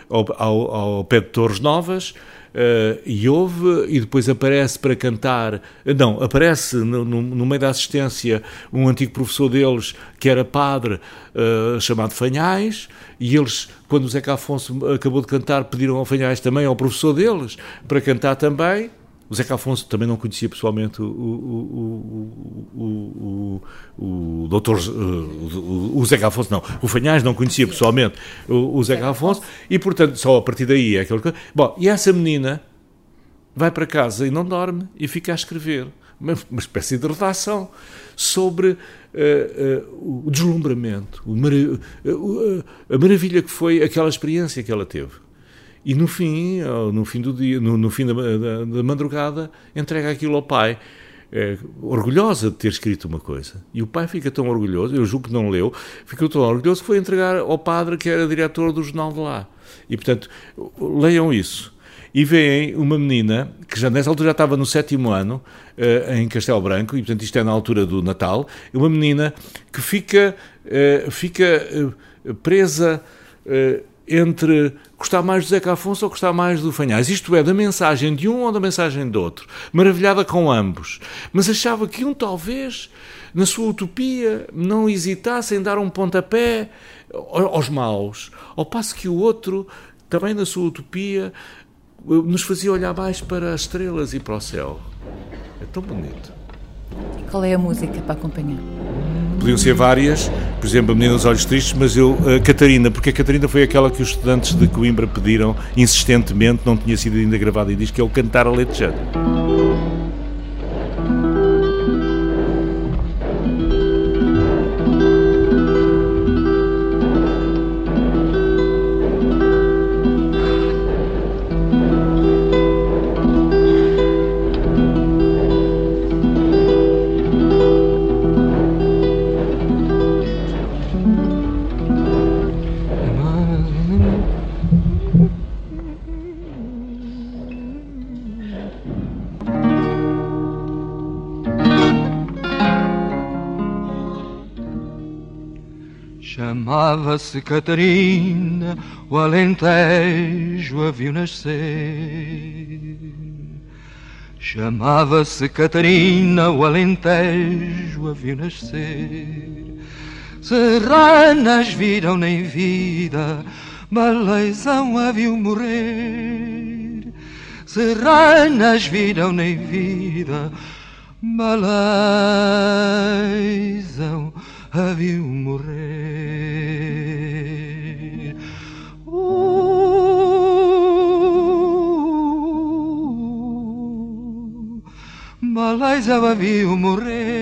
ao, ao, ao pé de Torres Novas, Uh, e ouve e depois aparece para cantar. Não, aparece no, no, no, meio da assistência um antigo professor deles que era padre uh, chamado Fanhais. E eles, quando o Zeca Afonso acabou de cantar, pediram ao Fanhais também, ao professor deles, para cantar também. O Zeca Afonso também não conhecia pessoalmente o, o, o, o, o doutor. O, o Zeca Afonso, não. O Fanhais não conhecia pessoalmente o, o Zeca Afonso e, portanto, só a partir daí é aquele. Bom, e essa menina vai para casa e não dorme e fica a escrever uma, uma espécie de redação sobre uh, uh, o deslumbramento, o marav uh, a maravilha que foi aquela experiência que ela teve. E no fim, no fim do dia, no, no fim da, da, da, madrugada, entrega aquilo ao pai. É, orgulhosa de ter escrito uma coisa. E o pai fica tão orgulhoso, eu julgo que não leu, ficou tão orgulhoso que foi entregar ao padre que era diretor do jornal de lá. E portanto, leiam isso. E veem uma menina que já nessa altura já estava no sétimo ano, uh, em Castelo Branco, e portanto isto é na altura do Natal, uma menina que fica, uh, fica uh, presa entre gostar mais do Zeca Afonso ou gostar mais do Fanhais. Isto é, da mensagem de um ou da mensagem do outro. Maravilhada com ambos. Mas achava que um talvez, na sua utopia, não hesitasse em dar um pontapé aos maus. Ao passo que o outro, também na sua utopia, nos fazia olhar mais para as estrelas e para o céu. É tão bonito. Qual é a música para acompanhar? Podiam ser várias, por exemplo, a Menina dos Olhos Tristes, mas eu, a Catarina, porque a Catarina foi aquela que os estudantes de Coimbra pediram insistentemente, não tinha sido ainda gravada, e diz que é o Cantar Aletejante. Chamava-se Catarina, o Alentejo a viu nascer. Chamava-se Catarina, o Alentejo a viu nascer. Serranas viram nem vida, Baleizão a viu morrer. Serranas viram nem vida, Baleizão a viu morrer. Uh, Malais a viu morrer.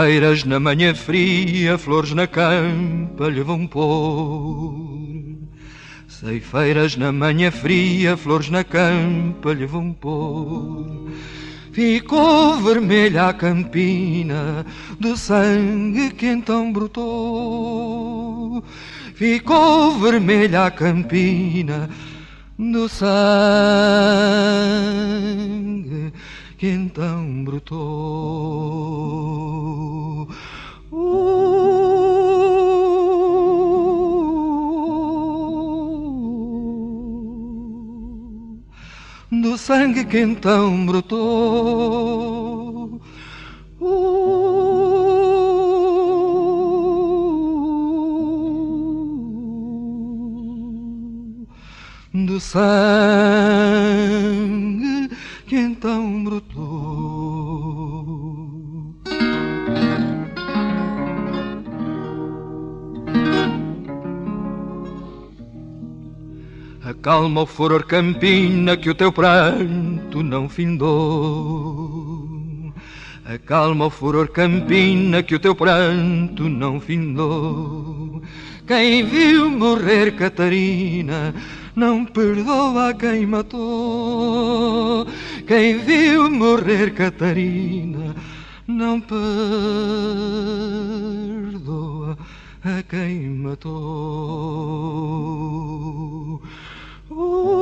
Ceifeiras na manhã fria, flores na campa lhe vão pôr. Ceifeiras na manhã fria, flores na campa lhe vão pôr. Ficou vermelha a campina do sangue que então brotou. Ficou vermelha a campina do sangue que então brotou. Do sangue que então brotou. Do sangue que então brotou. Acalma o furor campina que o teu pranto não findou. Acalma o furor campina que o teu pranto não findou. Quem viu morrer Catarina não perdoa quem matou. Quem viu morrer Catarina não perdoa a quem matou. Uh,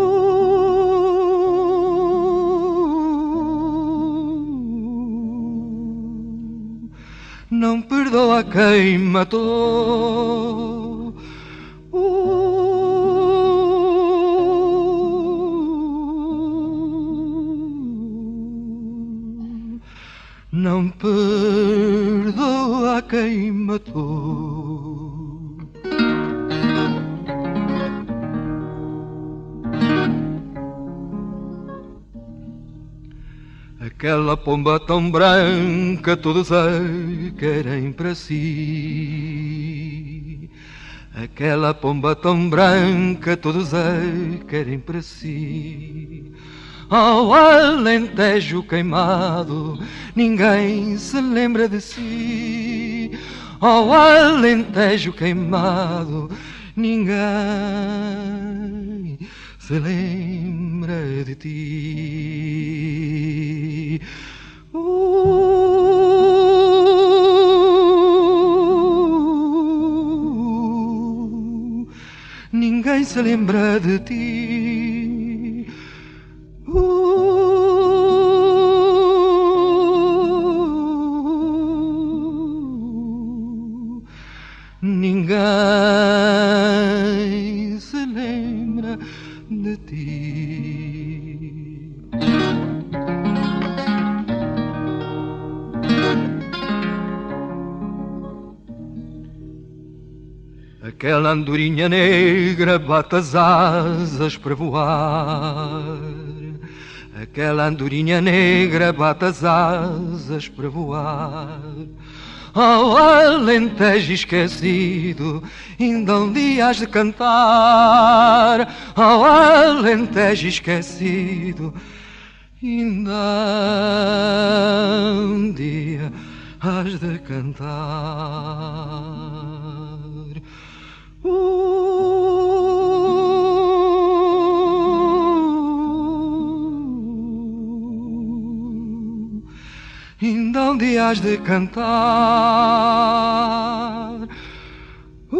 não não perdoa quem matou. não perdoa quem matou. Aquela pomba tão branca todos a querem para si. Aquela pomba tão branca todos a querem para si. Ao alentejo queimado, ninguém se lembra de si. Ao alentejo queimado, ninguém se lembra de ti. Uh, ninguém se lembra de ti. Uh, ninguém se lembra de ti. Aquela andorinha negra bate as asas para voar. Aquela andorinha negra bate as asas para voar. Ao alentejo esquecido, ainda um dia de cantar. Ao alentejo esquecido, ainda um dia has de cantar. Uh, ainda dia has de cantar. Uh,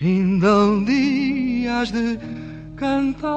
ainda dia has de cantar.